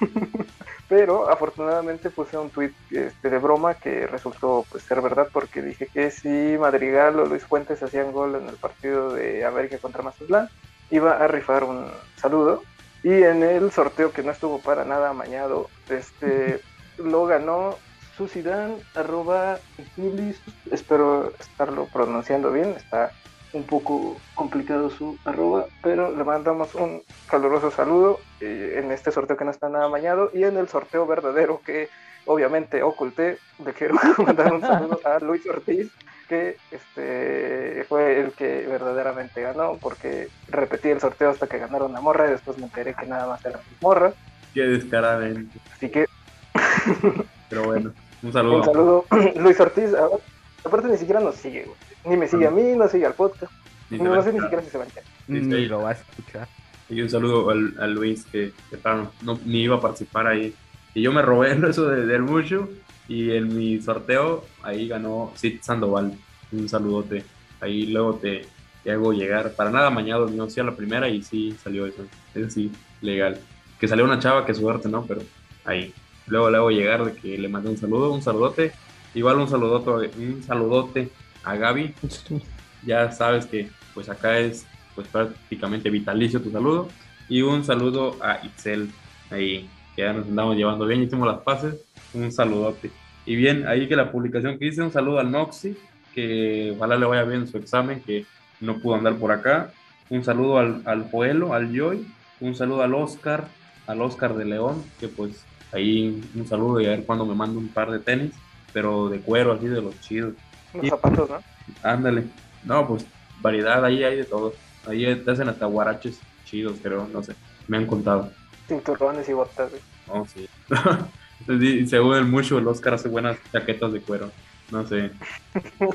Pero afortunadamente puse un tuit este, de broma que resultó pues, ser verdad porque dije que si Madrigal o Luis Fuentes hacían gol en el partido de América contra Mazatlán, iba a rifar un saludo. Y en el sorteo que no estuvo para nada amañado, este, lo ganó Susidan, arroba Julis, espero estarlo pronunciando bien, está un poco complicado su arroba, pero le mandamos un caluroso saludo eh, en este sorteo que no está nada amañado y en el sorteo verdadero que obviamente oculté, le quiero mandar un saludo a Luis Ortiz, que este fue el que verdaderamente ganó, porque repetí el sorteo hasta que ganaron la morra y después me enteré que nada más eran mis morras, Qué descaradamente. así que Pero bueno, un saludo. Un saludo, Luis Ortiz. Aparte, ni siquiera nos sigue, güey. Ni me sigue a mí, no sigue al podcast. No, va a sé ni siquiera si se va a enterar. Ni lo vas a escuchar. Y un saludo al, a Luis que, que claro, no, ni iba a participar ahí. Y yo me robé eso de- del mucho y en mi sorteo ahí ganó Sid Sandoval. Un saludote. Ahí luego te, te hago llegar. Para nada mañado, no sí a la primera y sí salió eso. Eso sí, legal. Que salió una chava, que suerte, ¿no? Pero ahí. Luego le hago llegar de que le mandé un saludo, un saludote. Igual un saludote, un saludote a Gaby. Ya sabes que pues acá es pues prácticamente vitalicio tu saludo. Y un saludo a Itzel, ahí, que ya nos andamos llevando bien, hicimos las paces. Un saludote. Y bien, ahí que la publicación que hice, un saludo al Noxy, que ojalá le vaya bien su examen, que no pudo andar por acá. Un saludo al, al Joelo, al Joy. Un saludo al Oscar, al Oscar de León, que pues ahí un saludo y a ver cuando me manda un par de tenis, pero de cuero, así de los chidos. Los Y- zapatos, ¿no? Ándale. No, pues variedad, ahí hay de todo. Ahí te hacen hasta guaraches chidos, creo, no sé. Me han contado. Cinturones y botas, güey. Oh, sí. Sí, Según el mucho, el Oscar hace buenas chaquetas de cuero. No sé.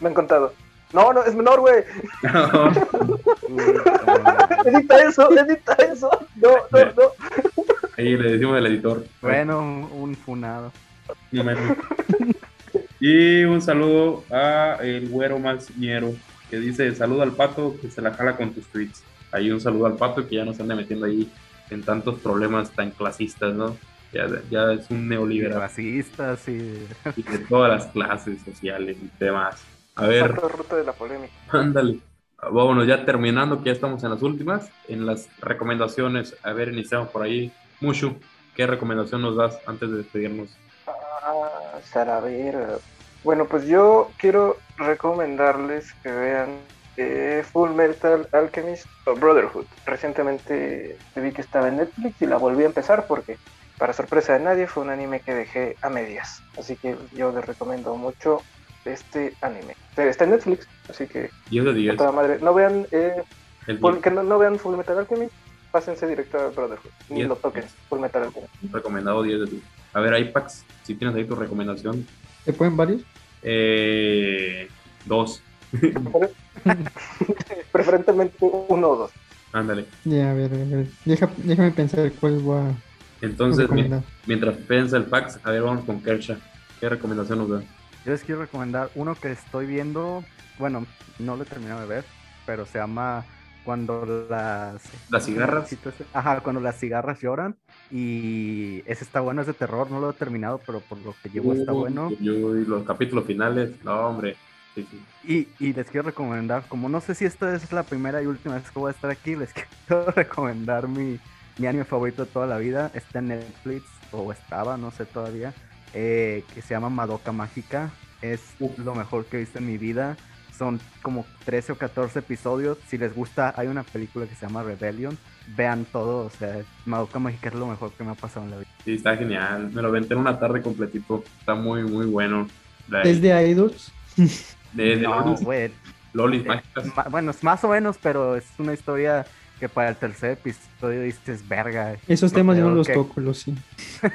Me han contado. No, no, es menor, güey. edita eso, edita eso. No, no, no. Ahí le decimos al editor. Bueno, un, un funado. No. Y un saludo a el güero Manciñero, que dice, saludo al pato que se la jala con tus tweets. Ahí un saludo al pato que ya no se anda metiendo ahí en tantos problemas tan clasistas, ¿no? Ya, ya es un neoliberal. Racistas y... Y de todas las clases sociales y demás. A ver, ruta de la polémica. ándale. Vámonos ya terminando, que ya estamos en las últimas. En las recomendaciones, a ver, iniciamos por ahí. Mushu, ¿qué recomendación nos das antes de despedirnos? Ah, Sara, a ver. Bueno, pues yo quiero recomendarles que vean eh, Full Metal Alchemist o Brotherhood. Recientemente vi que estaba en Netflix y la volví a empezar porque, para sorpresa de nadie, fue un anime que dejé a medias. Así que yo les recomiendo mucho este anime. Está en Netflix, así que 10 de 10. a toda madre. No vean, eh, Full- que no, no vean Full Metal Alchemist, pásense directo a Brotherhood. Ni lo toquen, Full Metal Alchemist. recomendado 10 de 10. A ver, Ipax, si tienes ahí tu recomendación. ¿Se pueden varios? Eh, dos. Preferentemente uno o dos. Ándale. Ya, a ver, a ver. Deja, déjame pensar cuál voy a Entonces, recomendar. mientras piensa el Pax, a ver, vamos con Kersha. ¿Qué recomendación nos da? Yo les quiero recomendar uno que estoy viendo, bueno, no lo he terminado de ver, pero se llama Cuando las... ¿Las cigarras? Ajá, cuando las cigarras lloran. Y ese está bueno, es de terror, no lo he terminado, pero por lo que llevo está bueno. y los capítulos finales, no, hombre. Sí, sí. Y, y les quiero recomendar, como no sé si esta es la primera y última vez que voy a estar aquí, les quiero recomendar mi, mi anime favorito de toda la vida. Está en Netflix, o estaba, no sé todavía, eh, que se llama Madoka Mágica. Es lo mejor que he visto en mi vida. Son como 13 o 14 episodios. Si les gusta, hay una película que se llama Rebellion. Vean todo, o sea, Madoka Mágica es lo mejor que me ha pasado en la vida. Sí, está genial. Me lo aventé en una tarde completito. Está muy, muy bueno. ¿Es de Idols? de, de No, Lolis, güey. Lolis Eh, mágicas. bueno, es más o menos, pero es una historia que para el tercer episodio dices, verga. Esos temas yo no los que-". toco, los sí.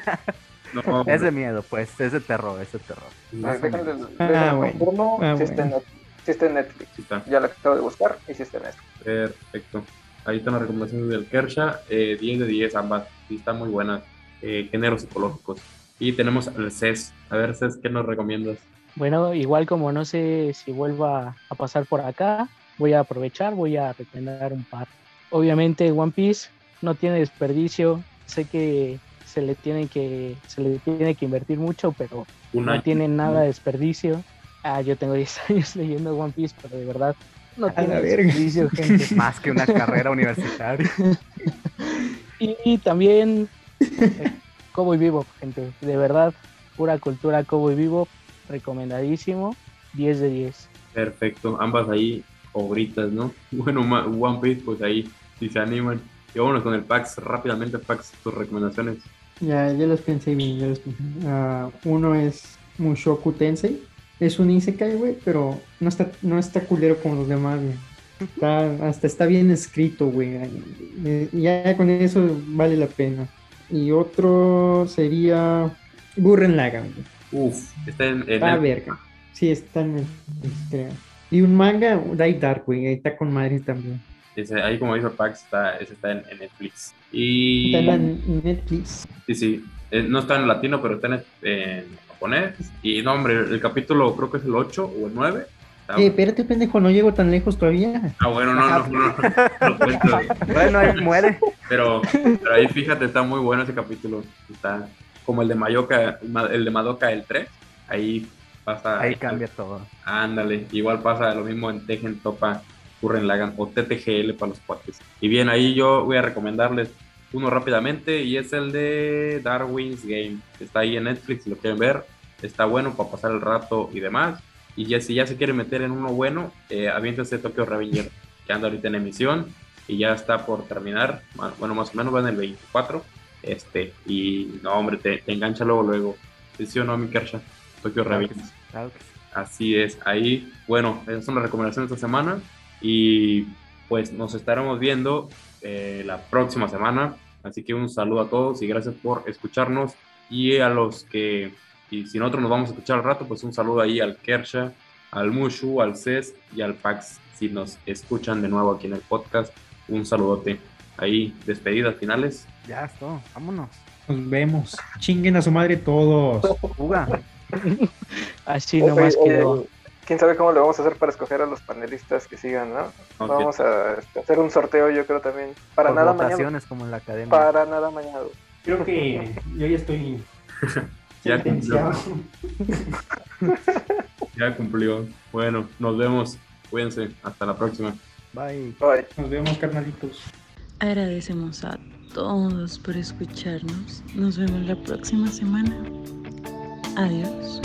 No, Es de miedo, pues, es de terror, es de terror. Ah, bueno. Ah, bueno. Si está en Netflix. Sí está. Ya la acabo de buscar y si está en Netflix. Perfecto. Ahí están las recomendaciones del Kersha. eh, 10 de 10 ambas. Sí, están muy buenas. Eh, géneros psicológicos. Y tenemos al CES. A ver, CES, ¿qué nos recomiendas? Bueno, igual como no sé si vuelva a pasar por acá, voy a aprovechar, voy a recomendar un par. Obviamente One Piece no tiene desperdicio, sé que se le tiene que se le tiene que invertir mucho, pero Un no tiene nada de desperdicio. Ah, yo tengo 10 años leyendo One Piece, pero de verdad no A tiene la verga. desperdicio, gente. Más que una carrera universitaria. Y, y también eh, Cowboy Vivo, gente, de verdad, pura cultura Cowboy Vivo, recomendadísimo, 10 de 10. Perfecto. Ambas ahí, obritas, ¿no? Bueno, ma- One Piece, pues ahí, si se animan. Y vámonos con el Pax. Rápidamente, Pax, tus recomendaciones. Ya, ya los pensé bien, ya los pensé. Ah, uno es Mushoku Tensei. Es un Isekai, güey, pero no está, no está culero como los demás, güey. Está- hasta está bien escrito, güey. Eh, Ya con eso vale la pena. Y otro sería Gurren Lagann, güey. Uf, está en, en Ah, el- verga. Sí, está en creo. Y un manga, Light Dark, güey. Ahí está con madre también. ese- ahí, como dice Pax, está, ese está en, en Netflix. Y. Está en Netflix. Sí, sí. Eh, no está en latino, pero está en, en japonés. Y no, hombre, el capítulo creo que es el 8 o el 9. Está- Eh, espérate, pendejo, no llego tan lejos todavía. Ah, bueno, no, no, no. no, no cuento. Bueno, ahí muere. Pero, pero ahí fíjate, está muy bueno ese capítulo. Está como el de Mayoka, el de Madoka el 3. Ahí pasa. Ahí cambia todo. Ándale, igual pasa lo mismo en Tejen Topa, Curren Lagan o TTGL para los cuates. Y bien, ahí yo voy a recomendarles uno rápidamente y es el de Darwin's Game. Está ahí en Netflix, lo quieren ver. Está bueno para pasar el rato y demás. Y ya si ya se quieren meter en uno bueno, eh, aviéntense Tokyo Revenger, que anda ahorita en emisión y ya está por terminar. Bueno, más o menos va en el 24. Este, y no, hombre, te, te engancha luego, luego. ¿Sí o no, mi Kersha? Tokyo Claro que Revenger. sí, claro que sí. Así es, ahí, bueno, esas son las recomendaciones de esta semana y pues nos estaremos viendo eh, la próxima semana. Así que un saludo a todos y gracias por escucharnos y a los que, y si nosotros nos vamos a escuchar al rato, pues un saludo ahí al Kersha, al Mushu, al CES y al Pax, si nos escuchan de nuevo aquí en el podcast. Un saludote. Ahí, despedidas finales. Ya, esto, vámonos. Nos vemos. Chinguen a su madre todos. Así nomás quedó. ¿Quién sabe cómo le vamos a hacer para escoger a los panelistas que sigan, no? Vamos a este, hacer un sorteo, yo creo también. Para Por nada mañana. como en la academia. Para nada mañana. Creo que yo ya estoy Ya sentenciado. Ya cumplió. Bueno, nos vemos. Cuídense. Hasta la próxima. Bye. Bye. Nos vemos, carnalitos. Agradecemos a todos por escucharnos. Nos vemos la próxima semana. Adiós.